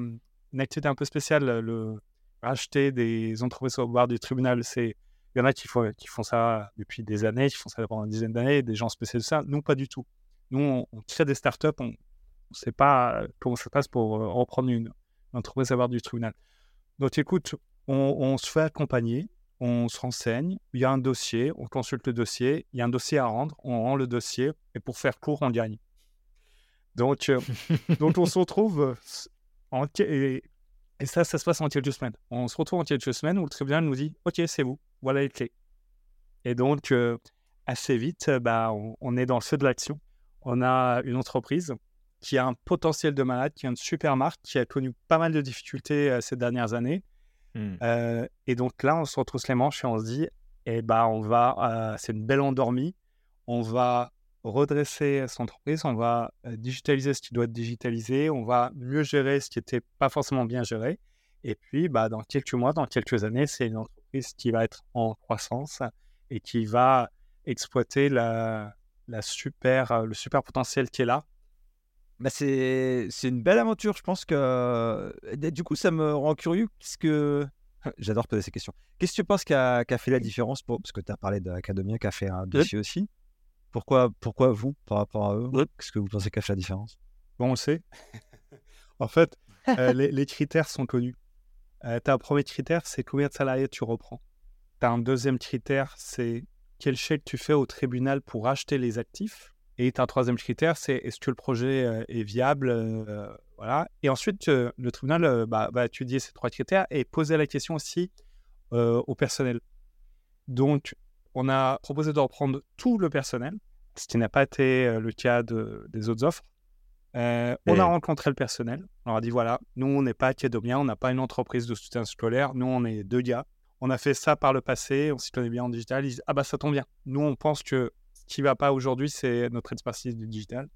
une activité un peu spéciale, le racheter des entreprises au bord du tribunal. C'est, il y en a qui font, qui font ça depuis des années, qui font ça pendant une dizaine d'années, des gens spécialisés de ça. Nous, pas du tout. Nous, on, on crée des startups, on ne sait pas comment ça se passe pour reprendre une, l'entreprise à du tribunal. Donc écoute, on, se fait accompagner, on se renseigne, il y a un dossier, on consulte le dossier, il y a un dossier à rendre, on rend le dossier, et pour faire court, on gagne. Donc, euh, donc on se retrouve euh, en, et, et, ça, ça se passe en quelques semaines. On se retrouve en quelques semaines où le tribunal nous dit Ok, c'est vous, voilà les clés. Et donc, euh, assez vite, bah, on, est dans le feu de l'action. On a une entreprise qui a un potentiel de malade, qui a une super marque, qui a connu pas mal de difficultés ces dernières années. Mmh. et donc là, on se retrousse les manches et on se dit, eh bah, on va, c'est une belle endormie, on va redresser son entreprise, on va digitaliser ce qui doit être digitalisé, on va mieux gérer ce qui n'était pas forcément bien géré. Et puis, bah, dans quelques mois, dans quelques années, c'est une entreprise qui va être en croissance et qui va exploiter la, la super, le super potentiel qui est là. Bah c'est une belle aventure. Je pense que du coup, ça me rend curieux. Qu'est-ce que j'adore poser ces questions. Qu'est-ce que tu penses qui a, fait la différence pour... Parce que tu as parlé d'Academia qui a fait un dossier aussi. Pourquoi, pourquoi vous, par rapport à eux Qu'est-ce que vous pensez qui a fait la différence? Bon, on le sait. en fait, les, critères sont connus. Euh, tu as un premier critère, c'est combien de salariés tu reprends. Tu as un deuxième critère, c'est quel chèque tu fais au tribunal pour acheter les actifs. Et un troisième critère, c'est est-ce que le projet euh, est viable euh, voilà. Et ensuite, le tribunal bah, va étudier ces trois critères et poser la question aussi au personnel. Donc, on a proposé de reprendre tout le personnel, ce qui n'a pas été le cas des autres offres. Euh, on a rencontré le personnel. On leur a dit voilà, nous, on n'est pas Academia, on n'a pas une entreprise de soutien scolaire. Nous, on est deux gars. On a fait ça par le passé, on s'y connaît bien en digital. Ils disent ah bah ça tombe bien. Nous, on pense que ce qui va pas aujourd'hui, c'est notre expertise du digital.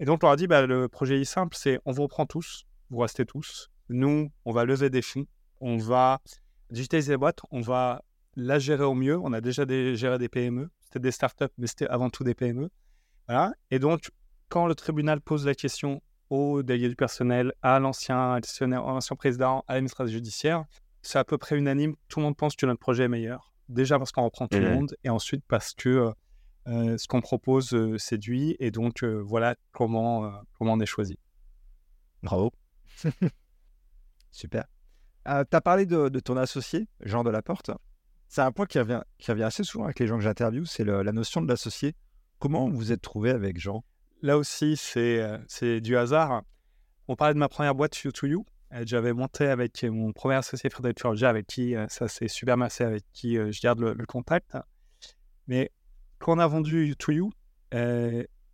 Et donc, on leur a dit bah, le projet est simple c'est on vous reprend tous, vous restez tous. Nous, on va lever des fonds, on va digitaliser les boîtes, on va la gérer au mieux. On a déjà géré des PME, c'était des startups, mais c'était avant tout des PME. Voilà. Et donc, quand le tribunal pose la question au délégué du personnel, à l'ancien ancien président, à l'administration judiciaire, c'est à peu près unanime. Tout le monde pense que notre projet est meilleur. Déjà parce qu'on reprend tout le mmh monde, et ensuite parce que euh, euh, ce qu'on propose euh, séduit, et donc voilà comment, comment on est choisi. Bravo. Super. tu as parlé de, ton associé, Jean Delaporte. C'est un point qui revient, qui revient assez souvent avec les gens que j'interviewe, c'est la notion de l'associé. Comment vous êtes trouvé avec Jean? Là aussi, euh, c'est du hasard. On parlait de ma première boîte You to You. J'avais monté avec mon premier associé Frédéric Turgia, avec qui euh, ça s'est super massé, avec qui euh, je garde le, contact. Mais quand on a vendu to You,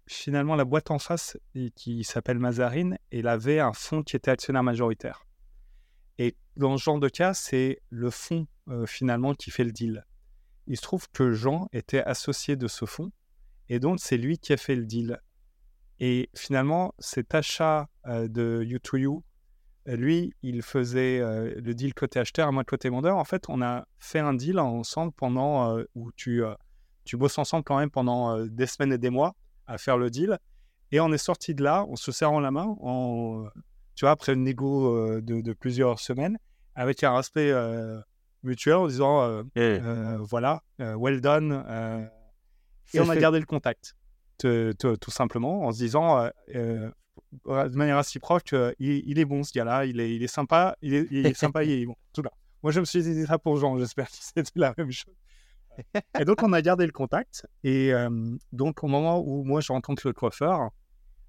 finalement, la boîte en face, qui s'appelle Mazarine, elle avait un fonds qui était actionnaire majoritaire. Et dans ce genre de cas, c'est le fonds finalement qui fait le deal. Il se trouve que Jean était associé de ce fonds, et donc c'est lui qui a fait le deal. Et finalement, cet achat de U2U, lui, il faisait le deal côté acheteur, moi côté vendeur. En fait, on a fait un deal ensemble pendant où tu, tu bosses ensemble quand même pendant des semaines et des mois à faire le deal. Et on est sorti de là, on se serrant la main, en, tu vois, après une négo de, plusieurs semaines, avec un respect mutuel en disant voilà, well done. et on a gardé le contact tout simplement, en se disant euh, euh, de manière réciproque, il, il, est bon ce gars-là, il est, il est sympa, il est, il est sympa, il est bon. Tout là. Moi, je me suis dit ça pour Jean, j'espère que c'était la même chose. Et donc, on a gardé le contact. Et euh, donc, au moment où moi, je rencontre le coiffeur,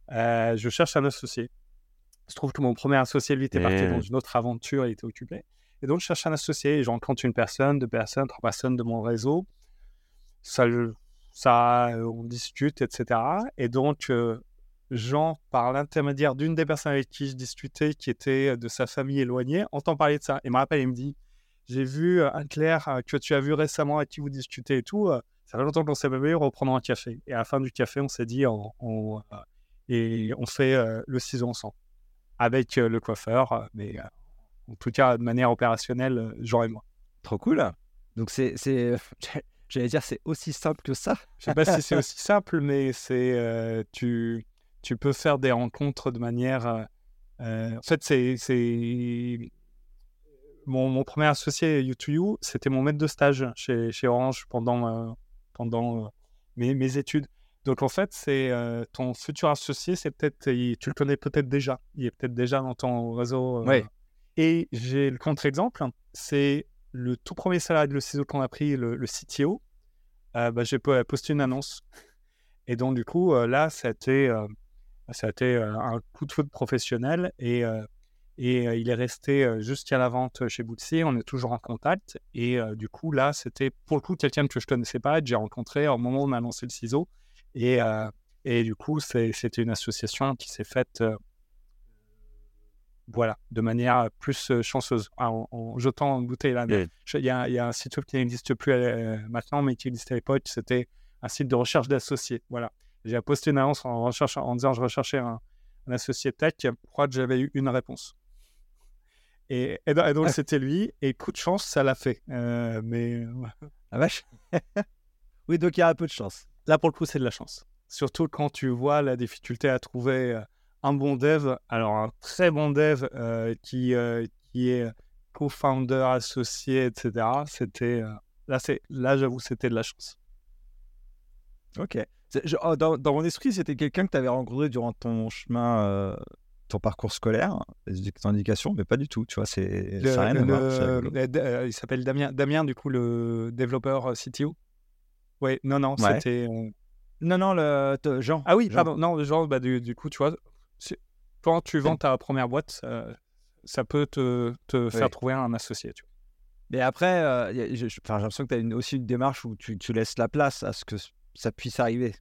je cherche un associé. Je trouve que mon premier associé, lui, était parti dans une autre aventure, il était occupé. Et donc, je cherche un associé et je rencontre une personne, deux personnes, trois personnes de mon réseau. Ça, ça, on discute, etc. Et donc, Jean, par l'intermédiaire d'une des personnes avec qui je discutais, qui était de sa famille éloignée, entend parler de ça. Et me rappelle, il me dit J'ai vu, Anne-Claire, que tu as vu récemment, avec qui vous discutez et tout. ça fait longtemps qu'on s'est pas vu, reprenons un café. Et à la fin du café, on s'est dit on, Et on fait le ciseau ensemble. Avec le coiffeur, mais en tout cas, de manière opérationnelle, Jean et moi. Trop cool. Donc, c'est. J'allais dire, c'est aussi simple que ça. Je sais pas si c'est aussi simple, mais c'est euh, tu, tu peux faire des rencontres de manière. Euh, euh, en fait, c'est mon, mon, premier associé U2U, c'était mon maître de stage chez, chez Orange pendant, pendant mes, mes, études. Donc en fait, c'est ton futur associé, c'est peut-être, tu le connais peut-être déjà. Il est peut-être déjà dans ton réseau. Oui. Et j'ai le contre-exemple, c'est le tout premier salarié de le ciseau qu'on a pris, le, CTO, euh, bah, j'ai posté une annonce. Et donc, du coup, euh, là, ça a été, euh, ça a été un coup de foot professionnel. Et, Et il est resté jusqu'à la vente chez Bootsy. On est toujours en contact. Et du coup, là, c'était pour le coup quelqu'un que je ne connaissais pas, que j'ai rencontré au moment où on a lancé le ciseau. Et, et du coup, c'était une association qui s'est faite voilà, de manière plus chanceuse, en, jetant une bouteille. Il y, a un site web qui n'existe plus maintenant, mais qui existait à l'époque. C'était un site de recherche d'associés. Voilà. J'ai posté une annonce en, recherche, en disant je recherchais un, un associé tech. Je crois que j'avais eu une réponse. Et, et, donc, ah. c'était lui. Et coup de chance, ça l'a fait. Euh, mais. Ah vache Oui, donc il y a un peu de chance. Là, pour le coup, c'est de la chance. Surtout quand tu vois la difficulté à trouver euh, un bon dev. Alors, un très bon dev euh, qui, qui est co-founder, associé, etc. C'était. là, là j'avoue, c'était de la chance. Ok. Oh, dans, dans, mon esprit, c'était quelqu'un que tu avais rencontré durant ton chemin ton parcours scolaire, des indications, mais pas du tout, tu vois, c'est rien à voir. Euh, il s'appelle Damien, Damien, du coup, le développeur euh, CTO. Oui, non, non, c'était... Euh, non, non, le, Jean. Ah oui, pardon, non, Jean, bah, du, coup, tu vois, quand tu vends ta première boîte, ça peut te, te faire trouver un associé, tu vois. Mais après, j'ai l'impression que tu as une, aussi une démarche où tu, tu laisses la place à ce que ça puisse arriver.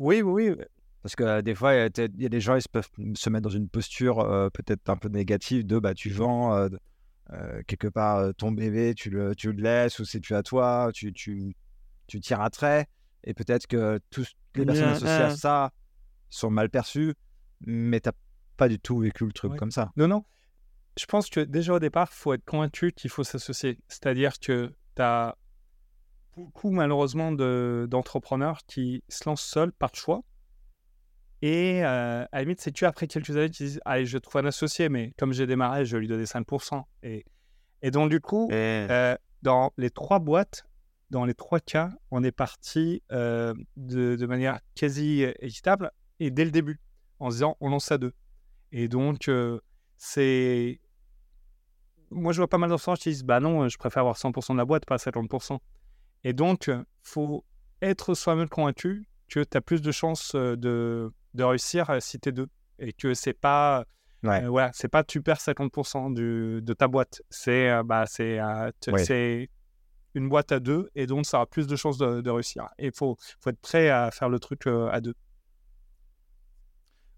Oui, oui, oui. Parce que des fois, il y, a des gens, ils peuvent se mettre dans une posture peut-être un peu négative de bah, tu vends quelque part ton bébé, tu le, tu le laisses ou c'est tu à toi, tu, tu, tu tires à trait. Et peut-être que toutes les personnes associées à ça sont mal perçues, mais tu n'as pas du tout vécu le truc comme ça. Non, non. Je pense que déjà au départ, il faut être convaincu qu'il faut s'associer. C'est-à-dire que tu as beaucoup malheureusement d'entrepreneurs qui se lancent seuls par choix et euh, à la limite, c'est tu après quelques années qui disent Allez, je trouve un associé, mais comme j'ai démarré, je vais lui donner 5%. Et, et donc, du coup, euh, dans les trois boîtes, dans les trois cas, on est parti euh, de, de, manière quasi équitable et dès le début, en se disant On lance à deux. Et donc, c'est. Moi, je vois pas mal d'enfants qui disent Bah non, je préfère avoir 100% de la boîte, pas 50%. Et donc, faut être soi-même convaincu que tu as plus de chances de de réussir si tu es deux. Et que c'est pas. Ouais. voilà, c'est pas tu perds 50% du, de ta boîte. C'est euh, bah, c'est c'est une boîte à deux et donc ça aura plus de chances de, réussir. Et il faut, faut être prêt à faire le truc à deux.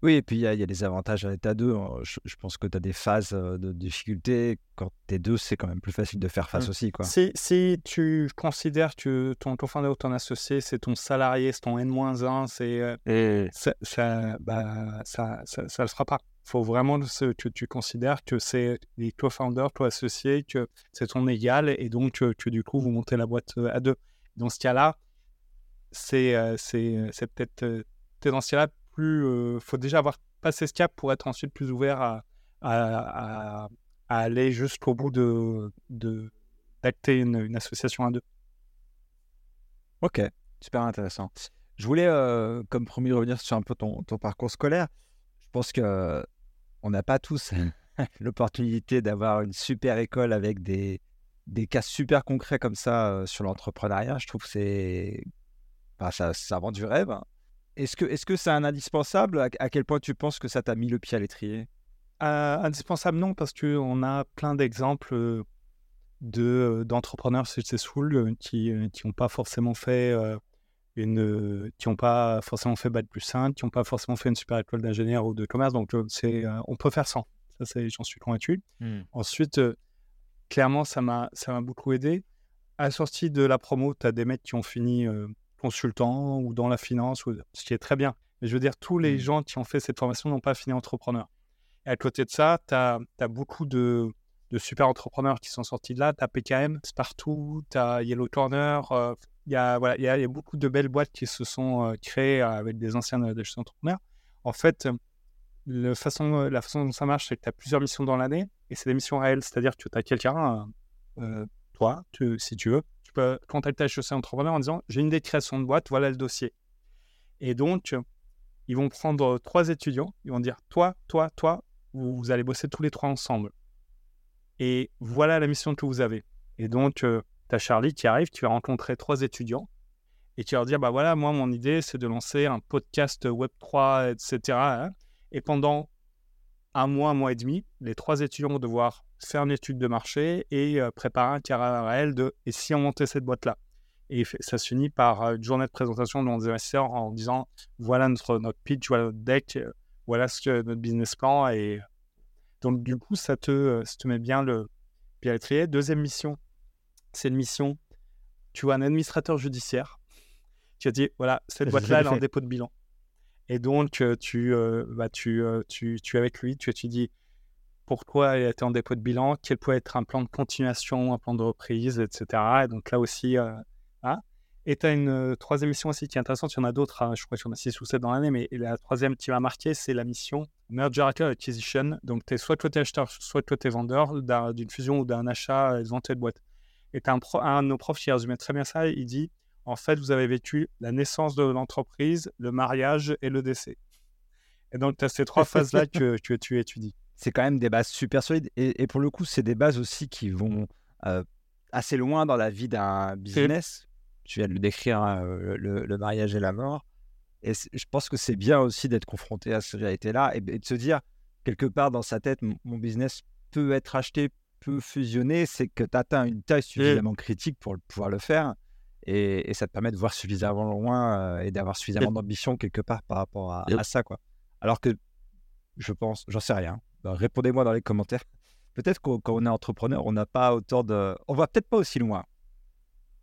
Oui, et puis il y, a des avantages à être à deux. Hein. Je, pense que tu as des phases de difficulté. Quand tu es deux, c'est quand même plus facile de faire face mmh. aussi. Quoi. Si, si tu considères que ton cofondateur ou ton associé, c'est ton salarié, c'est ton N-1, c'est, ça, ça, bah, ça, ça, ça, le fera pas. Il faut vraiment que tu considères que c'est les co-founders, toi associé, que c'est ton égal et donc que, du coup, vous montez la boîte à deux. Dans ce cas-là, c'est, c'est, c'est peut-être. dans ce cas-là, plus. faut déjà avoir passé ce cap pour être ensuite plus ouvert à, aller jusqu'au bout de d'acter une, association à deux. Ok, super intéressant. Je voulais, comme promis, revenir sur un peu ton, ton parcours scolaire. Je pense que on n'a pas tous l'opportunité d'avoir une super école avec des, des cas super concrets comme ça sur l'entrepreneuriat. Je trouve que c'est. ça, ça vend du rêve. Hein. Est-ce que c'est un indispensable? À, quel point tu penses que ça t'a mis le pied à l'étrier? Euh, Indispensable non, parce qu'on a plein d'exemples euh, de euh, d'entrepreneurs successful qui qui n'ont pas forcément fait une qui n'ont pas forcément fait bac plus 5, qui n'ont pas forcément fait une super école d'ingénieur ou de commerce. Donc c'est on peut faire sans. Ça c'est j'en suis convaincu. Mmh. Ensuite clairement ça m'a ça m'a beaucoup aidé. À la sortie de la promo, tu as des mecs qui ont fini consultant ou dans la finance, ce qui est très bien. Mais je veux dire, tous les mmh. gens qui ont fait cette formation n'ont pas fini entrepreneur. Et à côté de ça, tu as, beaucoup de, super entrepreneurs qui sont sortis de là. Tu as PKM, Spartoo, tu as Yellow Corner. Euh, il y, a, voilà, y, a, y, a, beaucoup de belles boîtes qui se sont euh, créées avec des anciens de entrepreneurs. En fait, le façon, la façon dont ça marche, c'est que tu as plusieurs missions dans l'année et c'est des missions réelles. C'est-à-dire que tu as quelqu'un, euh, toi, si tu veux, peux contacter HEC Entrepreneur en disant j'ai une idée de création boîte, voilà le dossier. Et donc, ils vont prendre trois étudiants, ils vont dire toi, toi, toi, vous, allez bosser tous les trois ensemble. Et voilà la mission que vous avez. Et donc, tu as Charlie qui arrive, tu vas rencontrer trois étudiants et tu vas leur dire bah voilà, moi, mon idée, c'est de lancer un podcast Web3, etc. Hein. Et pendant un mois, un mois et demi, les trois étudiants vont devoir faire une étude de marché et préparer un carré réel de et si on montait cette boîte-là? Et ça se finit par une journée de présentation de nos investisseurs en disant voilà notre, notre pitch, voilà notre deck, voilà ce que, notre business plan. Et donc, du coup, ça te, ça te met bien le pied à l'étrier. Deuxième mission, c'est une mission tu vois un administrateur judiciaire tu as dit voilà, cette boîte-là, elle est en dépôt de bilan. Et donc, tu, bah, tu, tu, tu es avec lui, tu étudies pourquoi elle était en dépôt de bilan, quel peut être un plan de continuation, un plan de reprise, etc. Et donc là aussi, ah. Et tu as une troisième mission aussi qui est intéressante. Il y en a d'autres, hein, je crois qu'il y en a six ou sept dans l'année, mais la troisième qui m'a marqué, c'est la mission Merger Acquisition. Donc, tu es soit côté acheteur, soit côté vendeur d'une fusion ou d'un achat, ont de boîte. Et tu un, un, de nos profs qui résumait très bien ça. Il dit En fait, vous avez vécu la naissance de l'entreprise, le mariage et le décès. Et donc, tu as ces trois phases-là que, que, tu étudies. C'est quand même des bases super solides. Et, pour le coup, c'est des bases aussi qui vont euh, assez loin dans la vie d'un business. Tu viens de le décrire, hein, le, mariage et la mort. Et je pense que c'est bien aussi d'être confronté à cette réalité-là et, de se dire, quelque part dans sa tête, mon business peut être acheté, peut fusionner. C'est que tu atteins une taille suffisamment critique pour pouvoir le faire. Et, ça te permet de voir suffisamment loin et d'avoir suffisamment d'ambition quelque part par rapport à, à, ça. quoi. Alors que je pense, j'en sais rien. Bah, répondez-moi dans les commentaires peut-être quand on est entrepreneur, on n'a pas autant de. On va peut-être pas aussi loin.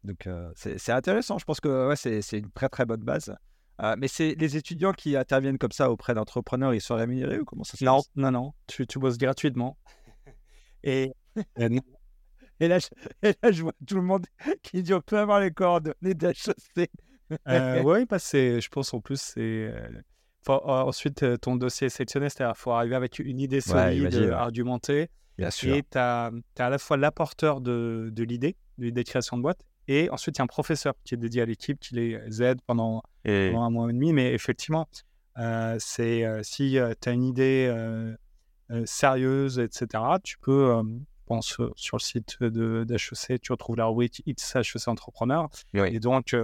Donc, euh, c'est intéressant. Je pense que ouais, c'est une très, très bonne base. Euh, mais c'est les étudiants qui interviennent comme ça auprès d'entrepreneurs, ils sont rémunérés ou comment ça se non, passe? Non, non, tu, tu bosses gratuitement. Et, et, là, je, je vois tout le monde qui dit on peut avoir les coordonnées d'HEC. euh, oui, bah je pense en plus, c'est. Euh, ensuite, ton dossier est sélectionné, c'est-à-dire qu'il faut arriver avec une idée solide, argumentée. Bien sûr. Et tu as, à la fois l'apporteur de, de l'idée, de l'idée de création de boîte, et ensuite il y a un professeur qui est dédié à l'équipe, qui les aide pendant, un mois et demi. Mais effectivement, euh, c'est euh, si euh, tu as une idée sérieuse, etc., tu peux, pense, sur le site d'HEC, tu retrouves la rubrique It's HEC Entrepreneur. Et donc,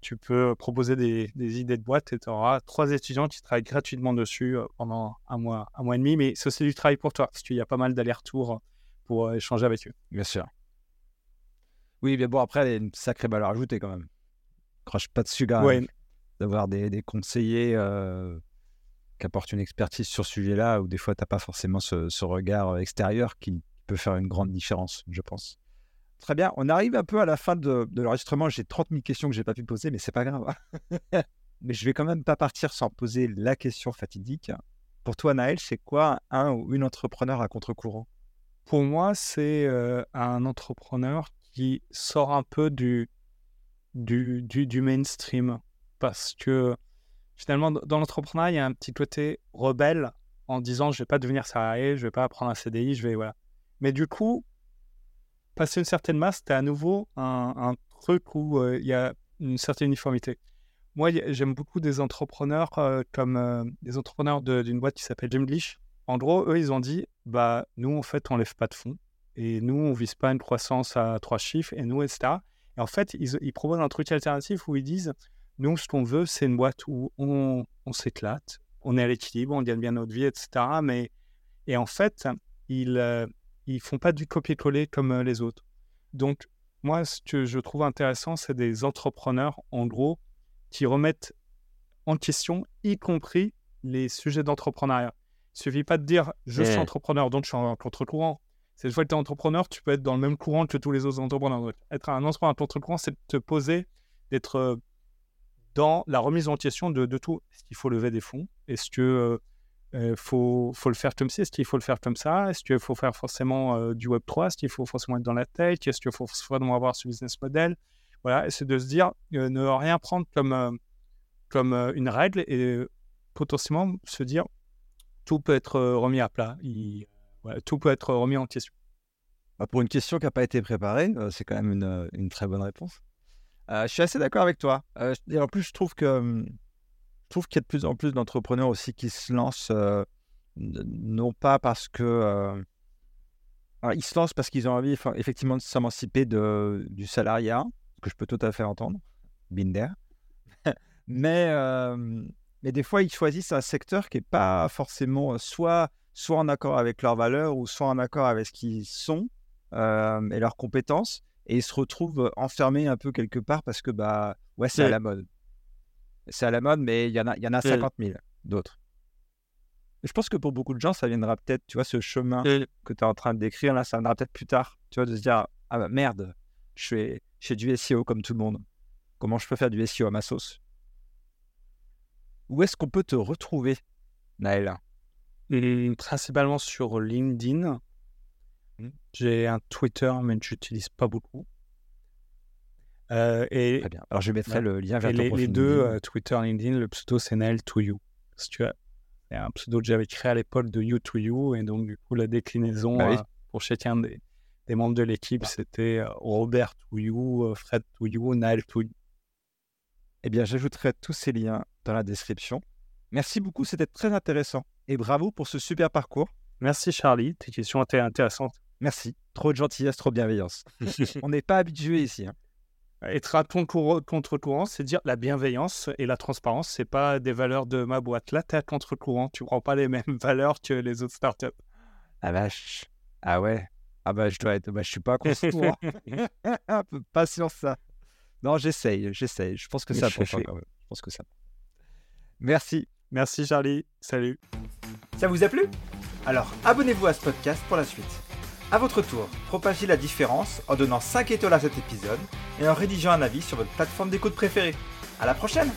tu peux proposer des, idées de boîte et tu auras trois étudiants qui travaillent gratuitement dessus euh, pendant un mois, un mois et demi. Mais c'est aussi du travail pour toi, parce qu'il y a pas mal d'allers-retours pour euh, échanger avec eux. Bien sûr. Oui, mais bon, après, il y a une sacrée valeur ajoutée quand même. Crache pas dessus, gars. D'avoir des, conseillers euh, qui apportent une expertise sur ce sujet-là, où des fois, tu n'as pas forcément ce regard extérieur qui peut faire une grande différence, je pense. Très bien. On arrive un peu à la fin de, l'enregistrement. J'ai 30 000 questions que je n'ai pas pu poser, mais c'est pas grave. mais je vais quand même pas partir sans poser la question fatidique. Pour toi, Naël, c'est quoi un ou une entrepreneur à contre-courant? Pour moi, c'est euh, un entrepreneur qui sort un peu du, du, du, mainstream. Parce que finalement, dans l'entrepreneuriat, il y a un petit côté rebelle en disant je vais pas devenir salarié, je vais pas prendre un CDI, je vais voilà. Mais du coup, passer une certaine masse, tu as à nouveau un, truc où euh, il y a une certaine uniformité. Moi, j'aime beaucoup des entrepreneurs euh, comme euh, des entrepreneurs d'une boîte qui s'appelle Gemlish. En gros, eux, ils ont dit bah, nous, en fait, on lève pas de fonds. Et nous, on vise pas une croissance à trois chiffres. Et nous, etc. Et en fait, ils, proposent un truc alternatif où ils disent nous, ce qu'on veut, c'est une boîte où on, on s'éclate, on est à l'équilibre, on gagne bien notre vie, etc. Mais, et en fait, ils, ils font pas du copier-coller comme euh, les autres. Donc, moi, ce que je trouve intéressant, c'est des entrepreneurs, en gros, qui remettent en question, y compris les sujets d'entrepreneuriat. Il suffit pas de dire je suis entrepreneur, donc je suis en contre-courant. C'est fois que tu es entrepreneur, tu peux être dans le même courant que tous les autres entrepreneurs. être un entrepreneur contre-courant, c'est de te poser, d'être euh, dans la remise en question de, de tout. Est-ce qu'il faut lever des fonds? Est-ce que euh, il faut, faut, le faire comme ci, est-ce qu'il faut le faire comme ça? Est-ce qu'il faut faire forcément du Web3 Est-ce qu'il faut forcément être dans la tech? Est-ce qu'il faut forcément avoir ce business model? Voilà, c'est de se dire, ne rien prendre comme, une règle et potentiellement se dire, tout peut être remis à plat, tout peut être remis en question. Bah, pour une question qui n'a pas été préparée, c'est quand même une, très bonne réponse. je suis assez d'accord avec toi. et en plus, je trouve que je trouve qu'il y a de plus en plus d'entrepreneurs aussi qui se lancent, euh, non pas parce que. Euh, ils se lancent parce qu'ils ont envie effectivement de s'émanciper du salariat, que je peux tout à fait entendre, Binder. mais, euh, mais des fois, ils choisissent un secteur qui n'est pas forcément soit, soit en accord avec leurs valeurs ou soit en accord avec ce qu'ils sont et leurs compétences et ils se retrouvent enfermés un peu quelque part parce que bah ouais c'est à la mode. C'est à la mode mais il y en a il y en a 50 000 d'autres. Je pense que pour beaucoup de gens, ça viendra peut-être, tu vois, ce chemin que tu es en train de décrire, là, ça viendra peut-être plus tard, tu vois, de se dire, ah bah merde, je fais, du SEO comme tout le monde. Comment je peux faire du SEO à ma sauce? Où est-ce qu'on peut te retrouver, Naël? Mmh, Principalement sur LinkedIn. Mmh. J'ai un Twitter, mais je n'utilise pas beaucoup. Euh, et, Très bien. Alors, je mettrai le lien vers les, les deux, euh, Twitter, LinkedIn, le pseudo, c'est Naël to you. Si tu as c'est un pseudo que j'avais créé à l'époque de You to You. Et donc, du coup, la déclinaison bah euh, pour chacun des, des membres de l'équipe, bah. c'était Robert to You, Fred to You, Naël to You. Eh bien, j'ajouterai tous ces liens dans la description. Merci beaucoup, c'était très intéressant. Et bravo pour ce super parcours. Merci Charlie, tes questions étaient intéressantes. Merci. Trop de gentillesse, trop de bienveillance. On n'est pas habitué ici. Hein. Être à ton contre-courant, c'est dire la bienveillance et la transparence, c'est pas des valeurs de ma boîte. Là, tu es à contre-courant, tu prends pas les mêmes valeurs que les autres startups. Ah vache. Ah ouais. Ah bah je dois être. Bah, je suis pas à contre-courant. pas sur ça. Non, j'essaye, j'essaye. Je pense que ça peut quand même. Je pense que ça. Merci. Merci Charlie. Salut. Ça vous a plu? Alors abonnez-vous à ce podcast pour la suite. A votre tour, propagez la différence en donnant 5 étoiles à cet épisode et en rédigeant un avis sur votre plateforme d'écoute préférée. À la prochaine